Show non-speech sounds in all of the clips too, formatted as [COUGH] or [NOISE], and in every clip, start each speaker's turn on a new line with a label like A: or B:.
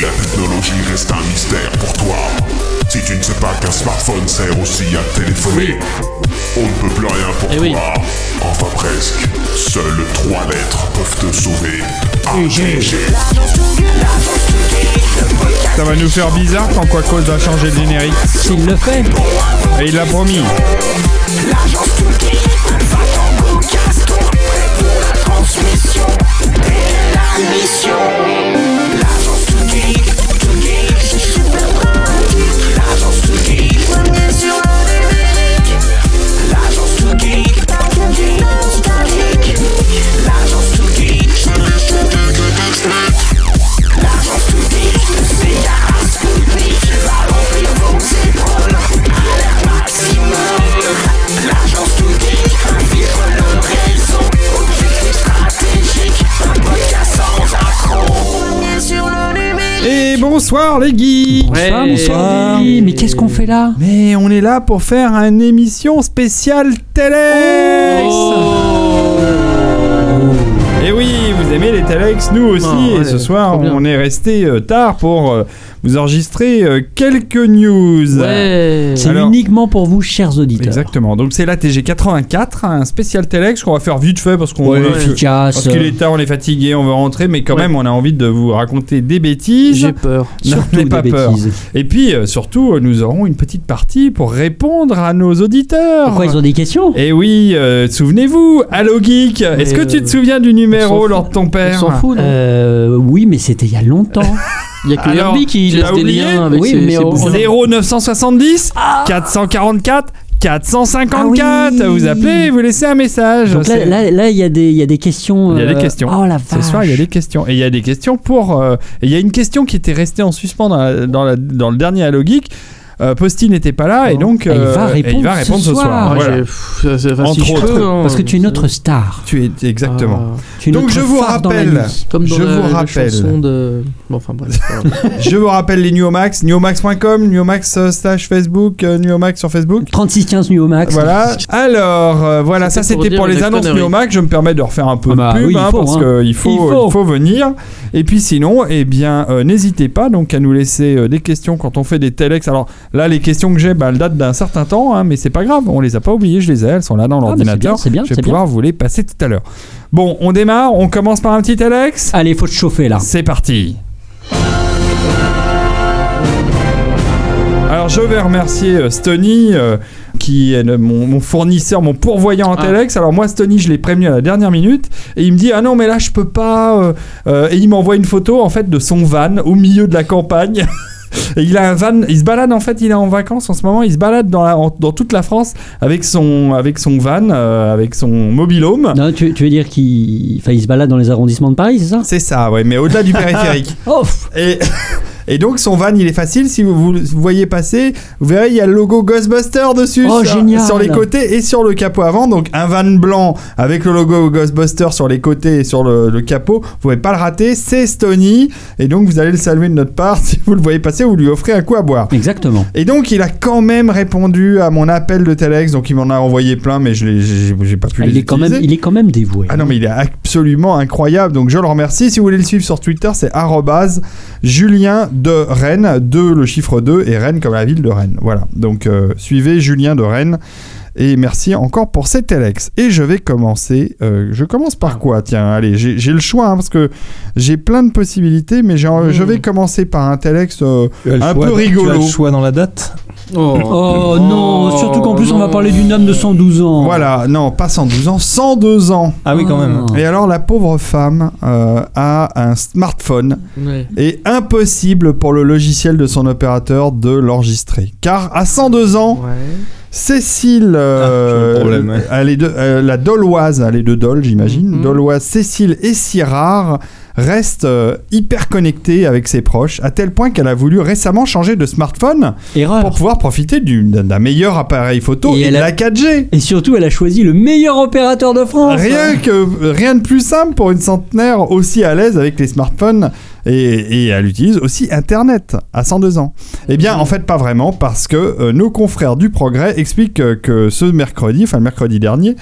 A: la technologie reste un mystère pour toi. Si tu ne sais pas qu'un smartphone sert aussi à téléphoner, on ne peut plus rien pour
B: Eh
A: toi.
B: oui.
A: Enfin presque. Seules trois lettres peuvent te sauver. AGG.
C: Ça va nous faire bizarre quand Quacos va changer de générique.
D: S'il le fait.
C: Et il l'a promis. Et bonsoir les geeks.
D: Bonsoir, bonsoir. Mais qu'est-ce qu'on fait là?
C: Mais on est là pour faire une émission spéciale Telex Et aimez les Telex, nous aussi,
B: Ah,
C: et ce soir on est resté euh, tard pour euh, vous enregistrer euh, quelques news.
B: Ouais.
D: C'est uniquement pour vous, chers auditeurs.
C: Exactement, donc c'est la TG 84, un spécial Telex qu'on va faire vite fait parce qu'on
D: Ouais,
C: parce
D: efficace.
C: qu'il est tard, on est fatigué, on veut rentrer, mais quand
B: Ouais.
C: même on a envie de vous raconter des bêtises.
B: J'ai peur.
D: Surtout
C: N'ayez pas
D: des
C: peur.
D: bêtises.
C: Et puis surtout, nous aurons une petite partie pour répondre à nos auditeurs.
D: Pourquoi ils ont des questions?
C: Et oui, euh, souvenez-vous, Allo Geek, est-ce que
B: euh,
C: tu te souviens du numéro lors de ton
B: On
C: père
B: s'en fout, non
D: euh, Oui, mais c'était il y a longtemps. [LAUGHS]
B: Il y a que
C: Alors,
B: Herbie qui laisse des
C: oublié
B: liens avec
D: Oui,
B: ses,
D: mais
B: ses
D: on-
B: bouquins.
C: 0970 444 454.
D: Ah oui.
C: Vous appelez, vous laissez un message.
D: Donc là,
C: C'est-
D: là, là, il y, a des- il y a des questions.
C: Il y a des
D: euh,
C: questions.
D: Oh la
C: Ce soir, il y a des questions. Et il y a des questions pour. euh, il y a une question qui était restée en suspens dans, la- dans, la- dans le dernier Halo Geek. Euh, Posty n'était pas là et donc
D: Et il
C: euh,
D: va
C: et il
D: répondre
C: va
D: ce
C: répondre ce soir.
D: soir.
C: Voilà.
B: j'ai- pff, ça- ça- enfin,
C: Entre
B: si je
C: autres.
B: peux, hein,
D: Parce que tu es notre star.
C: Tu es exactement.
B: Ah,
D: Tu es
C: Donc, je vous
D: phare dans la
C: rappelle-
D: nuit.
B: comme dans
C: Je
B: la,
C: vous
B: la
C: rappelle.
B: chanson de. Bon, enfin bref. [LAUGHS]
C: Je vous rappelle les Nuomax, nuomax.com, nuomax euh, slash Facebook, euh, nuomax sur Facebook.
D: 3615 Nuo Max.
C: Voilà. Alors, euh, voilà, ça
B: C'était pour
C: les annonces. Nuomax. Je me permets de refaire un peu
D: Ah bah
C: de pub
D: oui, il
C: hein,
D: faut,
C: parce
D: hein.
C: qu'il faut,
D: Il faut.
C: il faut venir. Et puis sinon, eh bien, euh, n'hésitez pas donc à nous laisser euh, des questions quand on fait des telex. Alors là, les questions que j'ai, bah, elles datent d'un certain temps, hein, mais c'est pas grave, on les a pas oubliées, je les ai, elles sont là dans
D: Ah,
C: l'ordinateur.
D: c'est bien,
C: je vais
D: bien,
C: pouvoir vous les passer tout à l'heure. Bon, on démarre, on commence par un petit telex.
D: Allez, faut te chauffer là.
C: C'est parti. Alors je vais remercier euh, Stony euh, qui est le- mon, mon fournisseur, mon pourvoyeur en
B: Ah.
C: Telex. Alors moi Stony je l'ai prévenu à la dernière minute et il me dit ah non mais là je peux pas euh, euh, et il m'envoie une photo en fait de son van au milieu de la campagne. [LAUGHS] Et il a un van, il se balade en fait, il est en vacances en ce moment, il se balade dans, la- en- dans toute la France avec son, avec son van, euh, avec son mobilhome.
D: Non, tu, tu veux dire qu'il enfin, il se balade dans les arrondissements de Paris, c'est ça?
C: C'est ça, ouais, mais au-delà du [LAUGHS] périphérique.
D: Oh pff,
C: Et, [LAUGHS] et donc son van il est facile si vous, vous le voyez passer vous verrez il y a le logo Ghostbuster dessus
D: Oh,
C: sur,
D: génial.
C: sur les côtés et sur le capot avant donc un van blanc avec le logo Ghostbuster sur les côtés et sur le, le capot vous pouvez pas le rater c'est Stony et donc vous allez le saluer de notre part [LAUGHS] si vous le voyez passer vous lui offrez un coup à boire
D: Exactement.
C: et donc il a quand même répondu à mon appel de Telex donc il m'en a envoyé plein mais je j'ai pas pu
D: Ah,
C: les
D: il, est quand même, il est quand même dévoué.
C: Ah non, mais il est absolument incroyable. Donc je le remercie. Si vous voulez le suivre sur Twitter, c'est Julien de Rennes, 2 le chiffre 2 et Rennes comme la ville de Rennes. Voilà. Donc euh, suivez Julien de Rennes. Et merci encore pour cet Alex. Et je vais commencer. euh, je commence par quoi? Tiens, allez, j'ai le choix hein, parce que j'ai plein de possibilités, mais j'ai- je vais commencer par un Telex euh, un
E: choix-
C: peu
E: Tu as
C: rigolo.
E: le choix dans la date?
B: Oh,
D: Oh, non, surtout qu'en plus on va parler d'une homme de 112 ans.
C: Voilà, non, pas 112 ans, 102 ans.
E: Ah oui, quand même.
C: Et alors la pauvre femme euh, a un smartphone
B: ouais.
C: et impossible pour le logiciel de son opérateur de l'enregistrer. Car à 102 ans,
B: Ouais.
C: Cécile, euh,
E: Ah, j'ai le problème, ouais.
C: elle est de, euh, la Doloise, elle est de Dole, j'imagine.
B: Mhm.
C: Doloise Cécile est si rare, reste euh, hyper connectée avec ses proches, à tel point qu'elle a voulu récemment changer de smartphone
D: Erreur.
C: pour pouvoir profiter du- d'un meilleur appareil photo
D: Et
C: et,
D: elle
C: de
D: a-
C: la 4G.
D: Et surtout, elle a choisi le meilleur opérateur de France.
C: Rien que rien de plus simple pour une centenaire aussi à l'aise avec les smartphones et, et elle utilise aussi Internet à 102 ans. Eh bien, en fait, pas vraiment parce que euh, nos confrères du Progrès expliquent que, que ce mercredi, enfin le mercredi dernier,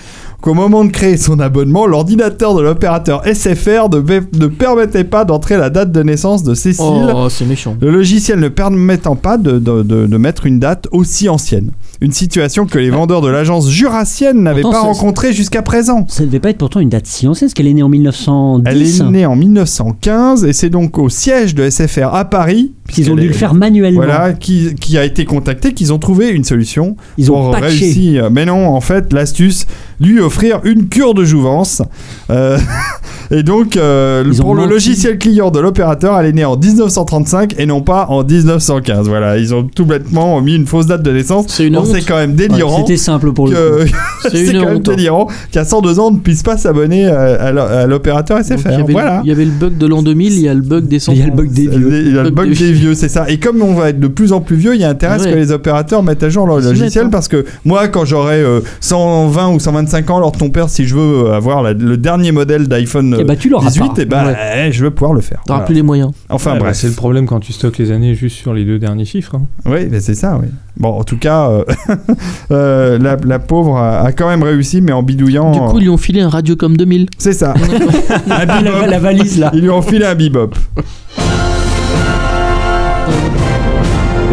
C: qu'au moment de créer son abonnement, l'ordinateur de l'opérateur SFR ne, ne permettait pas d'entrer la date de naissance de Cécile.
B: Oh, c'est méchant.
C: Le logiciel ne permettant pas de, de- de- de mettre une date aussi ancienne. Une situation que les vendeurs de l'agence jurassienne n'avaient pas rencontrée jusqu'à présent.
D: Ça devait pas être pourtant une date si ancienne, parce qu'elle est née en 1910.
C: Elle est née en 1915 et c'est donc au siège de SFR à Paris
D: Qu'ils ont dû le faire manuellement.
C: Voilà, qui, qui a été contacté, qu'ils ont trouvé une solution
D: Ils ont patché.
C: réussir. Mais non, en fait, l'astuce, lui offrir une cure de jouvence. Euh, [LAUGHS] et donc, euh, pour le
D: menti.
C: logiciel client de l'opérateur, elle est née en 1935 et non pas en 1915. Voilà, ils ont tout bêtement mis une fausse date de naissance.
B: C'est une
C: Bon,
B: honte.
C: c'est quand même
D: Ouais,
C: délirant.
D: C'était simple pour le
C: que- [LAUGHS]
B: C'est
C: quand même
B: honte. hein.
C: délirant qu'à 102 ans on ne puisse pas s'abonner à, à l'o- à l'opérateur SFR.
B: il, y avait
C: voilà.
B: le, il y avait le bug de l'an 2000, il y a le bug des 100
D: Il y a le bug des vieux.
C: Il y a le
B: Bug des
C: vieux, c'est ça. Et comme on va être de plus en plus vieux, il y a intérêt à ce que les opérateurs mettent à jour leur logiciel
B: hein.
C: parce que moi, quand j'aurai euh, 120 ou 125 ans, lors de ton père, si je veux avoir la- le dernier modèle d'iPhone
D: Eh bah, tu l'auras
C: 18,
D: pas.
C: et bah, eh, je vais pouvoir le faire.
B: T'auras
C: Voilà.
B: plus les moyens.
C: Enfin
E: Ouais, bah,
C: bref.
E: c'est le problème quand tu stockes les années juste sur les deux derniers chiffres. hein.
C: Oui, mais c'est ça, oui. Bon, en tout cas, euh, [LAUGHS] euh, la, la pauvre a, a quand même réussi, mais en bidouillant.
B: Du coup, ils lui ont filé un Radiocom 2000.
C: c'est ça. [LAUGHS]
D: la, la valise là.
C: Ils lui ont filé un bebop.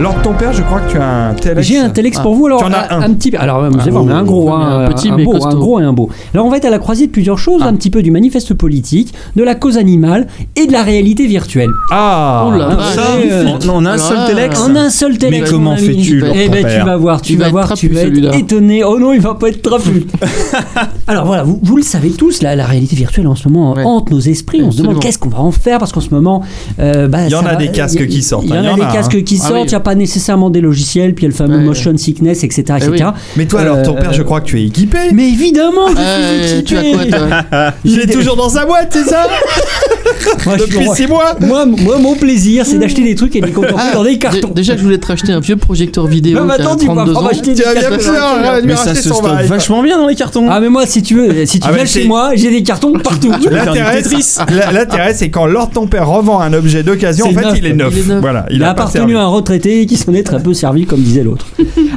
C: Lors de ton père, je crois que tu as un Telex.
D: J'ai un Telex
B: Ah.
D: pour vous alors
C: Tu en as
D: un,
C: un.
D: petit alors vous allez
C: Ah,
D: voir, mais un gros
B: oh,
D: hein,
B: un petit,
D: un
B: mais
D: beau, un gros et un beau. Alors on va être à la croisée de plusieurs choses,
B: Ah.
D: un petit peu du manifeste politique, de la cause animale et de la réalité virtuelle.
C: Ah
B: Oh là
D: Ah, ça,
E: on,
D: euh,
E: on a un seul
B: Ah.
E: Telex.
D: En un seul Telex.
E: Mais comment fais-tu,
D: Eh ben
E: Père
D: tu vas voir, tu vas
B: être
D: voir, tu vas être étonné. Oh non, il va pas être trapu. [LAUGHS] Alors voilà, vous, vous le savez tous, la, la réalité virtuelle en ce moment
B: Ouais.
D: hante nos esprits. On se demande qu'est-ce qu'on va en faire parce qu'en ce moment, euh, bah,
C: Il y en a des casques
D: y a-
C: qui sortent,
D: Il y
C: hein,
D: en a des
C: a,
D: casques
C: hein.
D: qui
B: Ah
D: sortent. Pas nécessairement des logiciels, puis il y a le fameux
B: Ouais.
D: motion sickness, etc.,
B: Eh
D: etc.
B: oui.
C: Mais toi, alors, ton
D: Euh,
C: père, je crois que tu es équipé.
D: Mais évidemment, je
B: Euh,
D: suis
B: tu as
D: équipé.
B: quoi, toi [LAUGHS]
C: Il est toujours dans sa boîte, c'est ça [LAUGHS]
D: Moi,
C: Depuis
D: moi-
C: 6 mois
D: moi, moi, mon plaisir, c'est d'acheter des trucs et de les contempler
B: Ah,
D: dans des cartons.
B: Déjà que je voulais te racheter un vieux projecteur vidéo
D: Non, mais attends, tu vas
B: 32
D: pas
B: ans.
D: m'acheter des
C: Tu vas bien
D: cartons.
E: Mais ça se
C: son
E: stocke
C: bail.
E: vachement bien dans les cartons.
D: Ah mais moi si tu veux, si tu
C: Ah,
D: viens chez moi, j'ai des cartons partout.
C: L'intérêt, c'est quand Lord ton père revend un objet d'occasion, en fait, il est neuf. Voilà, il,
D: a appartenu à un retraité qui s'en est très peu servi, comme disait l'autre.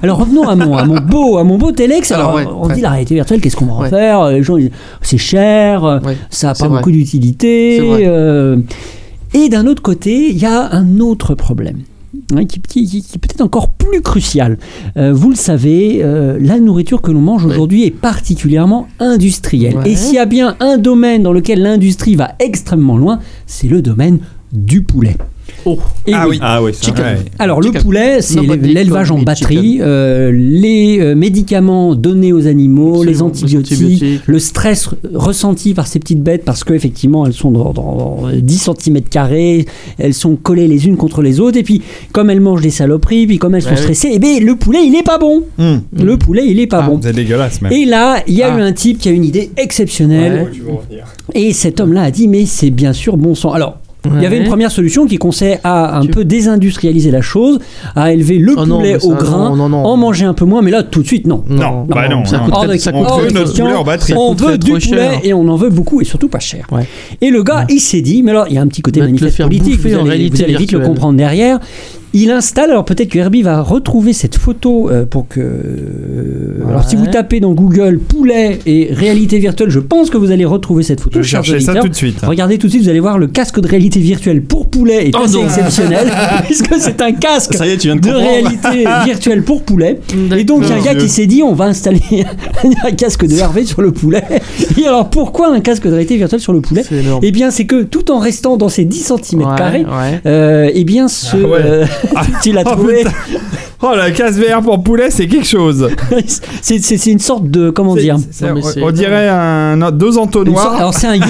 D: Alors revenons à mon, à mon beau, à mon beau Telex. Alors,
B: Alors, ouais,
D: on
B: ouais.
D: dit la réalité virtuelle, qu'est-ce qu'on va en
B: Ouais.
D: faire? Les gens, c'est cher, ça a
B: c'est
D: pas
B: vrai.
D: beaucoup d'utilité. Euh, et d'un autre côté, il y a un autre problème. hein, qui, qui- qui- qui est peut-être encore plus crucial. Euh, vous le savez, euh, la nourriture que l'on mange aujourd'hui est particulièrement industrielle.
B: Ouais.
D: Et s'il y a bien un domaine dans lequel l'industrie va extrêmement loin, c'est le domaine du poulet.
B: Oh.
D: Et
C: Ah oui.
E: Ah oui.
B: Chicken.
C: Ouais.
D: alors le poulet, c'est l'élevage en batterie, euh, les euh, médicaments donnés aux animaux, les
B: Absolument,
D: antibiotiques,
B: les antibiotiques.
D: le stress re- ressenti par ces petites bêtes parce qu'effectivement elles sont dans, dans 10 cm carrés, elles sont collées les unes contre les autres et puis comme elles mangent des saloperies, puis comme elles sont
B: Ouais, oui.
D: stressées, eh ben, le poulet il est pas bon.
C: Hum,
D: Le poulet il est pas
B: Ah,
D: bon.
C: C'est dégueulasse, même.
D: Et là, il y a
C: Ah.
D: eu un type qui a une idée exceptionnelle. Et cet homme-là a dit, mais c'est bien sûr bon sang. Alors, il y avait une première solution qui consistait à un
B: Tu-
D: peu désindustrialiser la chose, à élever le
B: Oh
D: poulet au grain,
B: non, non.
D: en manger un peu moins, mais là tout de suite non.
C: Non, bah non,
B: ça
C: On veut en batterie.
D: On du poulet et on en veut beaucoup et surtout pas cher.
B: Ouais.
D: Et le gars, il s'est dit, mais alors il y a un petit côté manifeste politique, vous
B: en
D: allez,
B: réalité
D: vous allez vite le comprendre derrière. Il installe, alors peut-être que Herbie va retrouver cette photo euh, pour que. euh, Alors si vous tapez dans Google poulet et réalité virtuelle, je pense que vous allez retrouver cette photo.
C: Je
D: chers
C: cherchais ça tout de suite.
D: Regardez tout de suite, vous allez voir le casque de réalité virtuelle pour poulet est
B: Oh
D: assez
B: non.
D: exceptionnel [LAUGHS] puisque c'est un casque
E: Ça y est, tu viens de
D: réalité virtuelle pour poulet. Et donc il y a un gars qui s'est dit on va installer [LAUGHS] un casque de Hervé sur le poulet. Et alors pourquoi un casque de réalité virtuelle sur le poulet?
B: C'est énorme.
D: Eh bien c'est que tout en restant dans ces 10 cm
B: Ouais,
D: euh, eh bien ce...
C: Ah ouais.
D: euh, [LAUGHS] tu l'as
C: Oh,
D: trouvé.
C: Oh, la casse VR pour poulet, c'est quelque chose. [LAUGHS]
D: c'est, une sorte de... Comment dire
C: c'est-
B: Non, mais
C: on- dirait un, deux
D: sorte-
C: entonnoirs.
D: Alors c'est un [LAUGHS] yo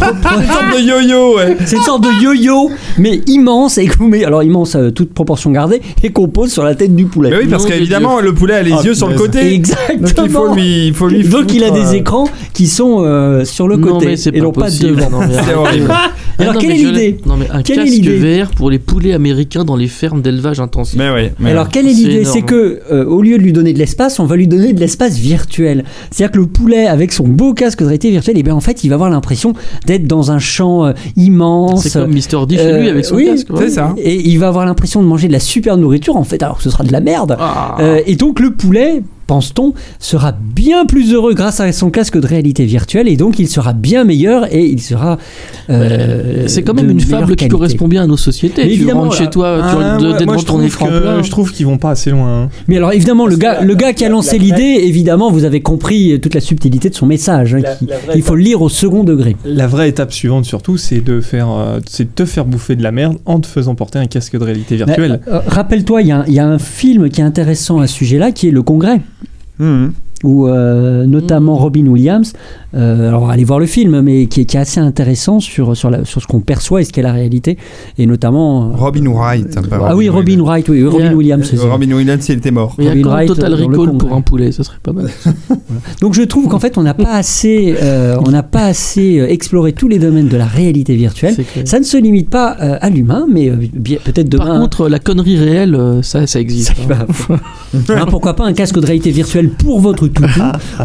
C: Une sorte de yo-yo, ouais.
D: C'est une sorte de yo-yo, mais immense, et mettez, alors immense, euh, toute proportion gardée, et qu'on pose sur la tête du poulet.
C: Mais oui, parce qu'évidemment, le poulet a les
E: Ah,
C: yeux sur le
E: punaise.
C: côté.
D: Exactement.
C: Donc il faut lui, il faut lui
D: Donc il a
C: foutre,
D: des
C: euh,
D: écrans qui sont euh, sur le
B: Non,
D: côté
B: mais c'est
D: et
B: pas
D: non pas
B: possible.
D: devant.
B: Non, mais
C: C'est horrible. [LAUGHS]
B: Ah
D: Alors,
B: non,
D: quelle
B: mais
D: est
B: je
D: l'idée.
B: Non mais un
D: Quelle est
B: casque
D: l'idée
B: VR pour les poulets américains dans les fermes d'élevage intensif.
C: Mais oui. mais
D: Alors quelle est
B: C'est
D: l'idée
B: énorme.
D: C'est que euh, au lieu de lui donner de l'espace, on va lui donner de l'espace virtuel. C'est-à-dire que le poulet avec son beau casque de réalité virtuelle, et bien en fait, il va avoir l'impression d'être dans un champ euh, immense.
B: C'est comme Mister D chez
D: Euh,
B: lui avec son
D: oui,
B: casque. ouais.
C: c'est ça.
D: Et il va avoir l'impression de manger de la super nourriture en fait, alors que ce sera de la merde.
B: Ah.
D: Euh, et donc le poulet pense-t-on, sera bien plus heureux grâce à son casque de réalité virtuelle et donc il sera bien meilleur et il sera. euh,
B: C'est quand même une fable qui correspond bien à nos sociétés.
D: Mais
B: tu
D: évidemment,
B: rentres
D: là-
B: chez toi, tu
E: Ah,
B: rentres
E: moi- je
B: ton
E: trouve
B: écran.
E: Je trouve qu'ils vont pas assez loin. hein.
D: Mais alors évidemment, le
F: Parce
D: gars,
F: la-
D: le gars qui a
F: la-
D: lancé l'idée, évidemment, vous avez compris toute la subtilité de son message. hein,
F: La-
D: qui-
F: la vraie
D: il faut le lire au second degré.
E: La vraie étape suivante, surtout, c'est de faire, euh, c'est de te faire bouffer de la merde en te faisant porter un casque de réalité virtuelle.
D: Euh, Rappelle-toi, il y, a un- il y a un film qui est intéressant à ce sujet-là, qui est Le Congrès.
C: 嗯。
D: Où euh, notamment Robin Williams, euh, alors allez voir le film, mais qui est, qui est assez intéressant sur, sur, la- sur ce qu'on perçoit et ce qu'est la réalité, et notamment... euh,
C: Robin Wright. pas
D: ah oui, Robin
C: Williams.
D: Wright, oui, Robin
B: Yeah.
D: Williams. c'est ça.
C: Euh, Robin Williams, il était mort.
B: Il y a
D: Robin Wright
B: Total Recall pour un poulet, ça serait pas mal. [LAUGHS]
D: Donc je trouve qu'en fait on n'a pas assez, euh, on n'a pas assez euh, exploré tous les domaines de la réalité virtuelle. Ça ne se limite pas euh, à l'humain, mais euh, peut-être demain.
B: Par contre, la connerie réelle, ça, ça existe. [LAUGHS]
D: Hein, pourquoi pas un casque de réalité virtuelle pour votre toutou,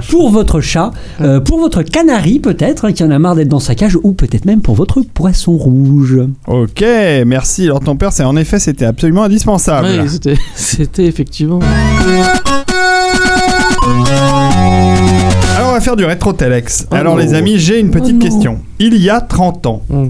D: pour votre chat, euh, pour votre canari peut-être, hein, qui en a marre d'être dans sa cage, ou peut-être même pour votre poisson rouge.
C: Ok, merci. Alors ton père, c'est en effet, c'était absolument indispensable.
B: Ouais, c'était, c'était effectivement.
C: Alors on va faire du rétro telex.
B: Oh
C: Alors
B: non.
C: les amis, j'ai une petite
B: Oh
C: question. Il y a 30 ans,
B: Mm.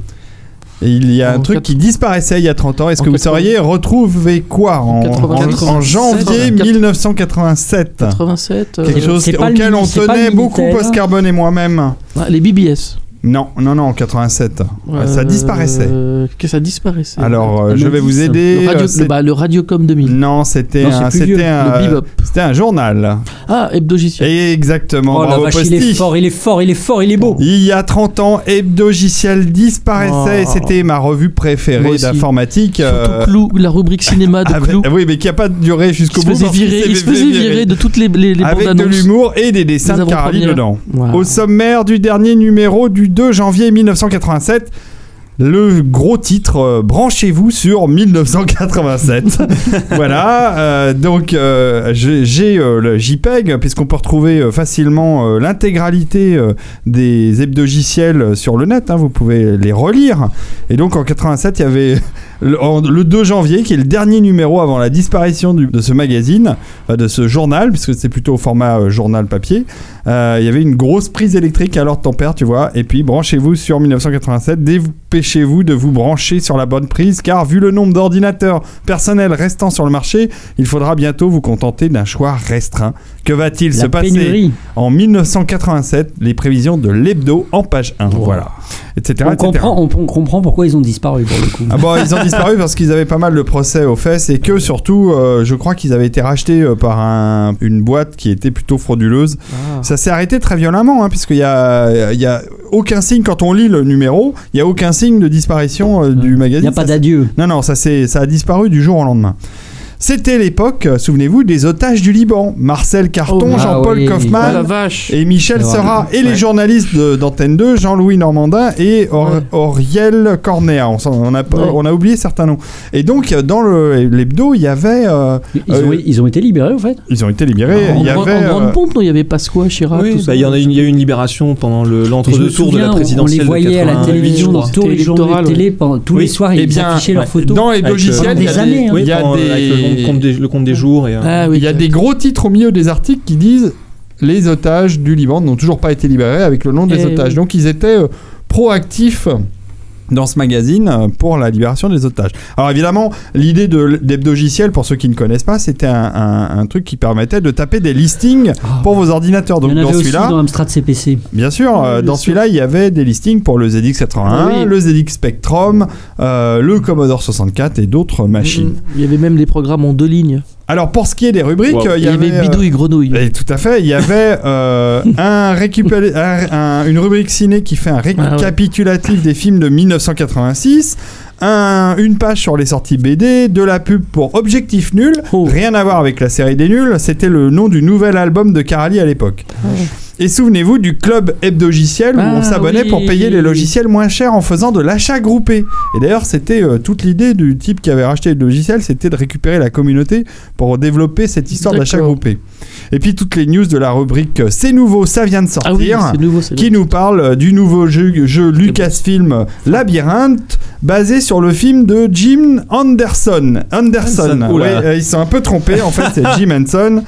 C: Il y a un
B: En
C: truc
B: quatre-
C: qui disparaissait il y a 30 ans. Est-ce que vous
B: 80.
C: sauriez retrouver quoi en, en-
B: 87,
C: en janvier
B: 87.
C: 1987
B: 87. euh,
C: Quelque chose auquel on tenait beaucoup,
D: Minitel.
C: Postcarbone et moi-même.
B: ah, les BBS.
C: Non, non, non, en 87. Ouais, ça
B: Euh,
C: disparaissait.
B: Que ça disparaissait.
C: Alors, euh, je vais vous aider.
B: le, radio,
C: euh,
B: le, bah, le Radiocom 2000.
C: Non, c'était un, c'était un, un journal.
B: Ah, Hebdogiciel.
C: Exactement.
D: Oh la
C: bravo
D: vache, il est fort, il est fort, il est fort, il est beau.
C: Il y a 30 ans, Hebdogiciel disparaissait
B: Oh.
C: c'était ma revue préférée d'informatique. euh,
B: Surtout Clou, la rubrique cinéma de [LAUGHS]
C: avec-
B: Clou.
C: oui, mais qui a pas duré jusqu'au
B: se
C: bout. qu'il
B: virer, il se faisait virer de toutes les, les, les
C: Avec de l'humour et des dessins de
B: avant-premières.
C: dedans. Au sommaire du dernier numéro du 2 janvier 1987, le gros titre euh, Branchez-vous sur 1987. [LAUGHS] voilà, euh, donc euh, j'ai le JPEG, puisqu'on peut retrouver facilement l'intégralité des hebdogiciels sur le net, hein, vous pouvez les relire. Et donc en 87, il y avait le, en- le 2 janvier, qui est le dernier numéro avant la disparition de ce magazine, enfin, de ce journal, puisque c'est plutôt au format euh, journal papier. Euh, il y avait une grosse prise électrique à l'heure de ton père, tu vois. Et puis branchez-vous sur 1987. Dépêchez-vous de vous brancher sur la bonne prise, car vu le nombre d'ordinateurs personnels restant sur le marché, il faudra bientôt vous contenter d'un choix restreint. Que va-t-il se passer
D: pénurie.
C: en 1987 Les prévisions de l'hebdo en page 1. Voilà. Etc.
D: On
C: etc.
D: comprend, on, on comprend pourquoi ils ont disparu pour le coup.
C: Ah bon, ils ont disparu parce qu'ils avaient pas mal de procès aux fesses et que surtout, euh, je crois qu'ils avaient été rachetés euh, par un- une boîte qui était plutôt frauduleuse.
B: Ah.
C: Ça s'est arrêté très violemment, hein, puisqu'il y a, il y a aucun signe, quand on lit le numéro, il y a aucun signe de disparition euh, du
D: Il
C: magazine.
D: n'y a pas d'adieu.
C: Non, non, ça, ça a disparu du jour au lendemain. C'était l'époque, euh, souvenez-vous, des otages du Liban. Marcel Carton,
B: Oh,
D: ah
C: Jean-Paul
D: oui.
B: Oh
C: Kaufmann,
B: la vache.
C: et Michel. Serra et les journalistes de- d'Antenne 2, Jean-Louis Normandin et Or-
B: Ouais.
C: Auriel Cornéa. On, a, pas-
B: Ouais.
C: on a oublié certains noms. Et donc, euh, dans l'hebdo, il y avait. euh,
D: Ils, ont,
C: Euh,
D: ils ont été libérés en fait?
C: ils ont été libérés.
B: En,
C: il y avait.
B: en grande pompe, non, il y avait Pasqua, Chirac,
E: Oui,
B: tout ça.
E: bah, il y en a une, il y a eu une libération pendant le-
D: Je me
E: l'entre-deux tours de la
D: on-
E: présidentielle.
D: On les voyait
E: de
D: à la
E: 88,
D: télévision dans tous les journaux de
B: électoral,
D: télé. pendant- tous les soirs,
C: eh
D: ils
C: bien,
D: affichaient leurs photos.
C: dans
E: Avec
C: Hebdogiciel,
E: le-
C: il y a
D: Des
E: le compte des, le compte des jours. Et, euh,
B: Ah oui,
C: il y a des gros titres au milieu des articles qui disent les otages du Liban n'ont toujours pas été libérés avec le nom des otages.
B: oui.
C: Donc ils étaient euh, proactifs dans ce magazine euh, pour la libération des otages. Alors évidemment, l'idée de pour ceux qui ne connaissent pas, c'était un, un- un truc qui permettait de taper des listings
D: Ah.
C: pour vos ordinateurs.
D: Il
C: Donc
D: y en
C: dans celui-là,
D: dans Amstrad CPC.
C: bien sûr,
B: Oui,
C: euh,
B: bien
C: dans celui-là, il y avait des listings pour le ZX81,
B: Ah oui.
C: le ZX Spectrum, euh, le Commodore 64 et d'autres machines.
B: Mm, Il y avait même les programmes en deux lignes.
C: Alors pour ce qui est des rubriques,
E: Wow.
C: euh,
B: Il y avait
C: euh,
B: Bidouille Grenouille.
C: et tout à fait. Il y avait euh, [LAUGHS] un récupéré- un- un- une rubrique ciné qui fait un
B: Ah ouais.
C: récapitulatif des films de 1986. Un- une page sur les sorties BD, de la pub pour Objectif Nul,
B: Oh.
C: rien à voir avec la série des nuls, c'était le nom du nouvel album de Carali à l'époque. Et souvenez-vous du club hebdogiciel où
B: Ah
C: on s'abonnait
B: oui.
C: pour payer les logiciels moins chers en faisant de l'achat groupé. Et d'ailleurs, c'était euh, toute l'idée du type qui avait racheté le logiciel, c'était de récupérer la communauté pour développer cette histoire d'achat groupé. Et puis toutes les news de la rubrique euh, C'est nouveau, ça vient de
B: Ah oui,
C: sortir.
B: nouveau.
C: qui nous parle euh, du nouveau jeu, jeu Lucasfilm Labyrinthe, basé sur le film de Jim Anderson. Anderson.
E: Anderson.
C: Ouais, euh, ils sont un peu trompés, en fait, c'est [LAUGHS] Jim Henson.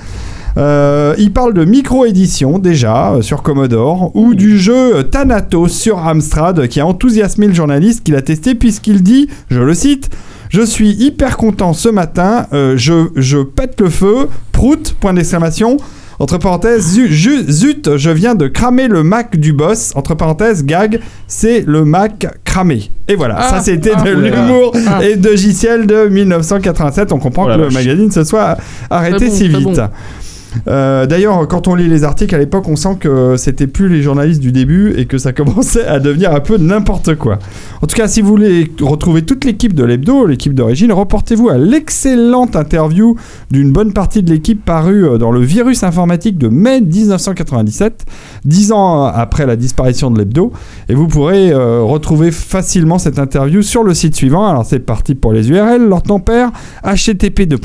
C: Euh, il parle de micro-édition déjà euh, sur Commodore ou du jeu Thanatos sur Amstrad qui a enthousiasmé le journaliste qui l'a testé puisqu'il dit, je le cite, je suis hyper content ce matin, euh, je, je pète le feu, prout, point d'exclamation. Entre parenthèses, zu- ju- zut, je viens de cramer le Mac du boss. Entre parenthèses, gag, c'est le Mac cramé. Et voilà,
B: Ah,
C: ça c'était
B: ah,
C: de
B: oula.
C: l'humour
B: Ah.
C: et de JCL de 1987. On comprend
E: Oh
C: que le magazine se soit arrêté
B: bon,
C: si vite. Euh, D'ailleurs, quand on lit les articles à l'époque, on sent que c'était plus les journalistes du début et que ça [LAUGHS] commençait à devenir un peu n'importe quoi. En tout cas, si vous voulez retrouver toute l'équipe de l'hebdo, l'équipe d'origine, reportez-vous à l'excellente interview d'une bonne partie de l'équipe parue euh, dans le Virus informatique de mai 1997, dix ans après la disparition de l'hebdo, et vous pourrez euh, retrouver facilement cette interview sur le site suivant. Alors c'est parti pour les URL. Leur ton père, http de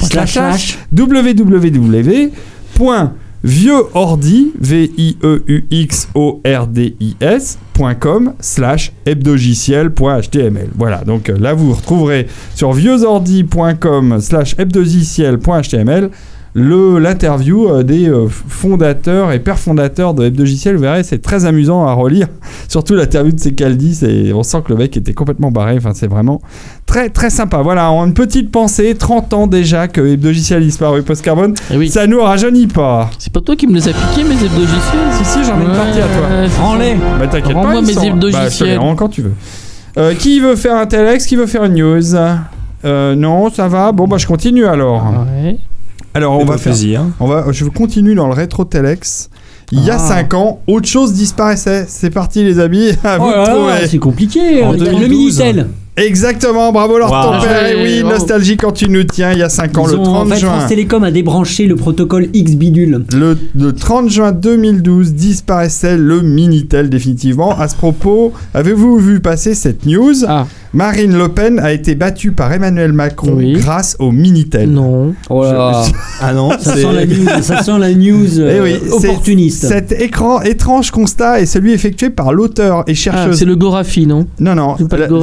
D: Slash.
C: www.vieuxordi v i e u x o r d i s.com slash hebdogiciel.html voilà donc euh, là vous retrouverez sur vieuxordi.com slash hebdogiciel.html l'interview euh, des euh, fondateurs et pères fondateurs de Hebdogiciel. Vous verrez c'est très amusant à relire. [LAUGHS] Surtout l'interview de Secaldi c'est on sent que le mec était complètement barré. Enfin c'est vraiment très très sympa. Voilà en une petite pensée 30 ans déjà que Hebdogiciel a disparu. Post carbone
B: Eh oui.
C: ça nous rajeunit pas.
B: C'est pas toi qui me les as piqués, mes hebdogiciels
C: si si j'en ai une partie à toi.
B: Ouais,
D: Rends-les.
C: bah t'inquiète pas
B: Rends-moi
C: ils
B: mes
C: sont-
B: hebdogiciels.
C: bah, quand tu veux. Euh, qui veut faire un telex qui veut faire une news? Euh, non ça va. Bon bah je continue alors.
B: Ouais.
C: Alors on va faire
E: plaisir.
C: On va, je continue dans le rétro telex. Il y a
D: Ah.
C: 5 ans, autre chose disparaissait. C'est parti les amis, [LAUGHS] à vous
D: Oh là là, c'est compliqué.
E: En
D: Le
E: 2012.
D: Minitel.
C: Exactement, bravo leur
E: Wow.
C: ton père. Et oui, nostalgie quand tu nous tiens, il y a 5 ans,
D: Ils
C: le
D: ont-
C: 30
D: en fait,
C: juin.
D: France Télécom a débranché le protocole X bidule.
C: Le, le 30 juin 2012 disparaissait le Minitel définitivement. À ce propos, avez-vous vu passer cette news?
B: Ah,
C: Marine Le Pen a été battue par Emmanuel Macron
B: Oui.
C: grâce au Minitel.
B: non.
D: Oh là.
E: Ah non, [LAUGHS]
D: Ça
E: c'est-
D: sent la news, ça sent la news euh,
C: Eh oui, c'est-
D: opportuniste.
C: Cet écran étrange constat est celui effectué par l'auteur et
B: Ah,
C: chercheuse
B: c'est le Gorafi, non?
C: Non, non,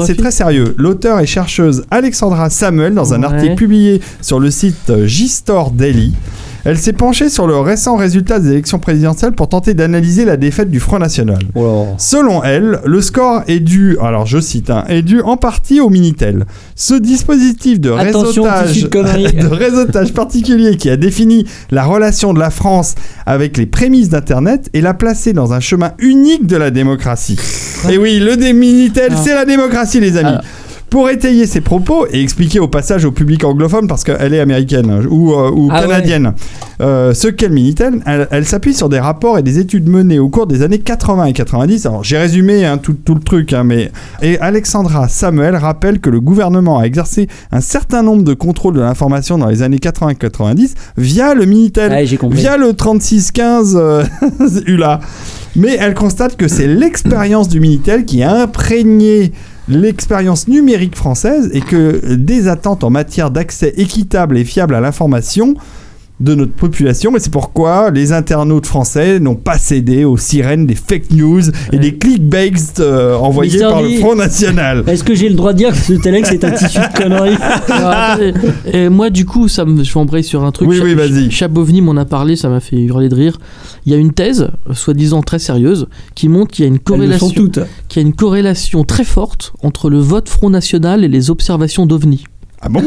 B: c'est
C: très sérieux. L'auteur et chercheuse Alexandra Samuel, dans un
B: Ouais.
C: article publié sur le site J-Store Daily, elle s'est penchée sur le récent résultat des élections présidentielles pour tenter d'analyser la défaite du Front National.
D: Oh.
C: Selon elle, le score est dû, alors je cite, hein, est dû en partie au Minitel. Ce dispositif de
D: Attention,
C: réseautage,
D: de [LAUGHS]
C: particulier qui a défini la relation de la France avec les prémices d'Internet et l'a placé dans un chemin unique de la démocratie. Et oui, le Minitel,
B: Ah.
C: c'est la démocratie, les amis.
B: Ah.
C: Pour étayer ses propos et expliquer au passage au public anglophone, parce qu'elle est américaine hein, ou, euh, ou
D: Ah ouais.
C: canadienne, euh, ce qu'est le Minitel, elle, elle s'appuie sur des rapports et des études menées au cours des années 80 et 90. Alors j'ai résumé hein, tout, tout le truc, hein, mais et Alexandra Samuel rappelle que le gouvernement a exercé un certain nombre de contrôles de l'information dans les années 80 et 90 via le Minitel
D: Ouais,
C: via le 3615 euh, [LAUGHS] ULA. Mais elle constate que c'est l'expérience du Minitel qui a imprégné l'expérience numérique française et que des attentes en matière d'accès équitable et fiable à l'information de notre population, et c'est pourquoi les internautes français n'ont pas cédé aux sirènes des fake news et
B: Ouais.
C: des clickbaits euh, envoyés
D: Mister
C: par le. Front National. [LAUGHS]
D: Est-ce que j'ai le droit de dire que ce Telex est un tissu de conneries. [LAUGHS]
B: Et moi, du coup, ça me, je embrayer sur un truc.
C: Oui,
B: Cha-
C: oui, vas-y.
B: Chabovni m'en a parlé, ça m'a fait hurler de rire. Il y a une thèse, soi-disant très sérieuse, qui montre qu'il y a une corrélation, qu'il y a une corrélation très forte entre le vote Front National et les observations d'OVNI.
C: Ah bon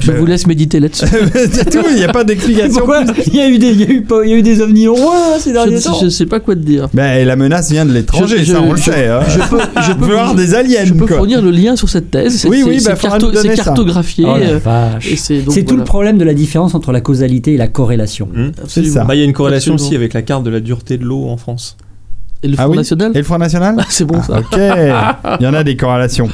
B: Je vous laisse méditer là-dessus. [LAUGHS]
C: C'est tout, il n'y a pas d'explication.
D: Pourquoi il y, a eu des, il, y a eu pas- il y a eu des ovnis au loin hein, ces
B: Je,
D: derniers
B: ne
D: temps
B: je sais pas quoi te dire.
C: Mais la menace vient de l'étranger,
B: Je- je-
C: ça on le
B: je-
C: sait. hein.
B: Je peux, je peux
C: Voir des aliens.
B: je peux
C: quoi.
B: fournir le lien sur cette thèse.
C: Oui, oui,
B: c'est-
C: bah,
B: c'est
C: ça.
B: cartographié.
D: Oh
B: euh, c'est
D: tout le problème de la différence entre la causalité et la corrélation.
C: Ça.
E: Bah, il y a une corrélation
B: Absolument.
E: aussi avec la carte de la dureté de l'eau en France.
B: Et le
C: Ah
B: Front
C: oui
B: National
C: Et le Front National
B: Ah, C'est bon ça.
C: Ok, il y en a des corrélations.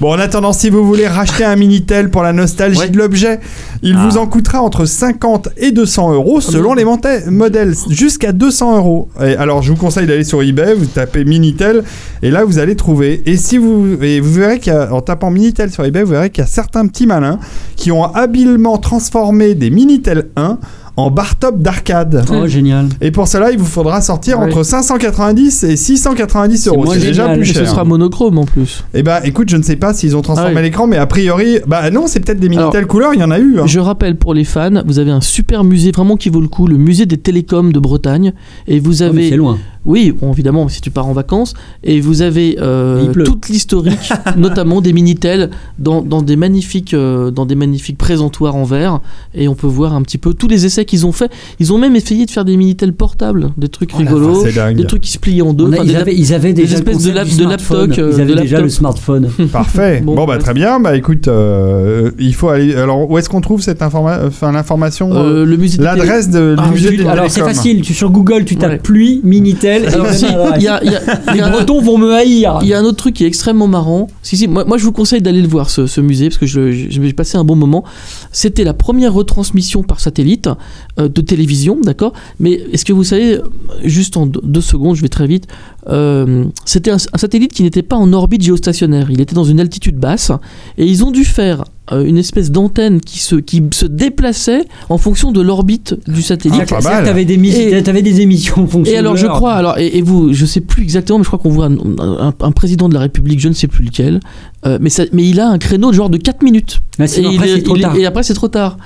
C: Bon, en attendant, si vous voulez racheter un Minitel pour la nostalgie
B: Ouais.
C: de l'objet, il
E: Ah.
C: vous en coûtera entre 50 et 200 euros selon les modèles, jusqu'à 200 euros. Et alors, je vous conseille d'aller sur eBay, vous tapez Minitel, et là, vous allez trouver. Et si vous, et vous verrez qu'en tapant Minitel sur eBay, vous verrez qu'il y a certains petits malins qui ont habilement transformé des Minitel 1 en bar top d'arcade.
D: Oh, génial.
C: Et pour cela, il vous faudra sortir
B: Ouais.
C: entre 590 et 690 euros. C'est déjà plus
B: Et ce
C: cher.
B: sera monochrome en plus.
C: Eh bah écoute, je ne sais pas s'ils ont transformé
B: Ah oui.
C: l'écran, mais a priori, bah non, c'est peut-être des Minitel couleurs, il y en a eu. hein.
B: Je rappelle pour les fans, vous avez un super musée vraiment qui vaut le coup, le musée des télécoms de Bretagne. Et vous
D: Oh, mais
B: avez
D: c'est loin.
B: Oui, bon, évidemment, si tu pars en vacances. Et vous avez euh, toute l'historique, [LAUGHS] notamment des Minitel, dans, dans, des magnifiques, euh, dans des magnifiques présentoirs en verre. Et on peut voir un petit peu tous les essais qu'ils ont fait. Ils ont même essayé de faire des Minitel portables, des trucs
C: Oh
B: rigolos, des trucs qui se plient en deux.
D: A- ils,
B: des
D: avaient, ils avaient déjà le
B: espèces de lap- de
D: smartphone.
B: laptop, euh,
D: Ils avaient
B: de
D: déjà
B: laptop.
D: le smartphone.
C: Parfait. Bon,
B: Bon,
C: bah
B: ouais.
C: très bien. Bah écoute, euh, il faut aller. Alors où est-ce qu'on trouve cette informa- enfin, l'information euh,
B: euh, des
C: L'adresse de
B: Ah,
C: du musée
B: oui,
C: des
D: Alors c'est facile, tu sur Google, tu tapes
B: Ouais.
D: pluie, Minitel.
B: Alors, si, y a, y [LAUGHS]
D: Les Bretons vont me haïr.
B: Il y a un autre truc qui est extrêmement marrant. Si, si, moi, moi je vous conseille d'aller le voir, ce, ce musée, parce que je, je, je passer un bon moment. C'était la première retransmission par satellite euh, de télévision, d'accord? Mais est-ce que vous savez, juste en deux, secondes, je vais très vite, euh, c'était un, un satellite qui n'était pas en orbite géostationnaire, il était dans une altitude basse, et ils ont dû faire une espèce d'antenne qui se, qui se déplaçait en fonction de l'orbite du satellite.
C: Ah, pas mal.
D: que T'avais des,
B: Et-
D: t'avais des émissions en fonction
B: Et alors
D: de
B: je crois, alors et, et vous, je sais plus exactement, mais je crois qu'on voit un, un- un président de la République, je ne sais plus lequel, euh, mais, ça, mais il a un créneau de genre de 4 minutes.
D: Ah, sinon,
B: et,
D: après,
B: il est-
D: c'est trop
B: il
D: tard.
B: et après c'est trop tard.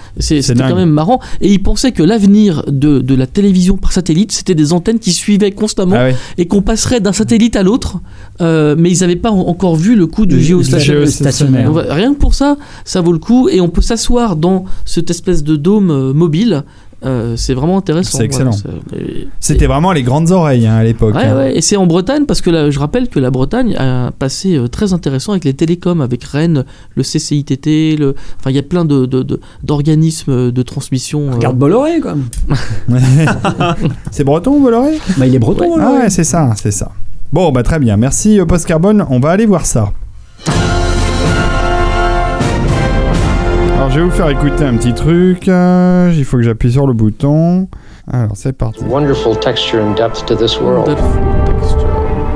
B: Quand même marrant. Et il pensait que l'avenir de, de la télévision par satellite, c'était des antennes qui suivaient constamment
C: Ah
B: et qu'on passerait d'un satellite à l'autre, euh, mais ils n'avaient pas en- encore vu le coup du géostationnaire. Rien que pour ça, ça vaut le coup et on peut s'asseoir dans cette espèce de dôme euh, mobile. Euh, c'est vraiment intéressant.
C: C'est excellent.
B: Voilà, et-
C: C'était vraiment les grandes oreilles hein, à l'époque.
B: Ouais,
C: hein.
B: ouais, et c'est en Bretagne parce que là, je rappelle que la Bretagne a un passé euh, très intéressant avec les télécoms, avec Rennes, le CCITT, le... enfin il y a plein de, de- de- d'organismes de transmission. euh,
D: Regarde Bolloré, quoi. [LAUGHS]
C: C'est breton, Bolloré?
D: Bah, il est breton,
B: Ouais.
C: Ah ouais, c'est ça, c'est ça. Bon, bah très bien. Merci euh, Post Carbone. On va aller voir ça. Alors, je vais vous faire écouter un petit truc. euh, Il faut que j'appuie sur le bouton. Alors, c'est parti.
F: wonderful texture and depth to this world.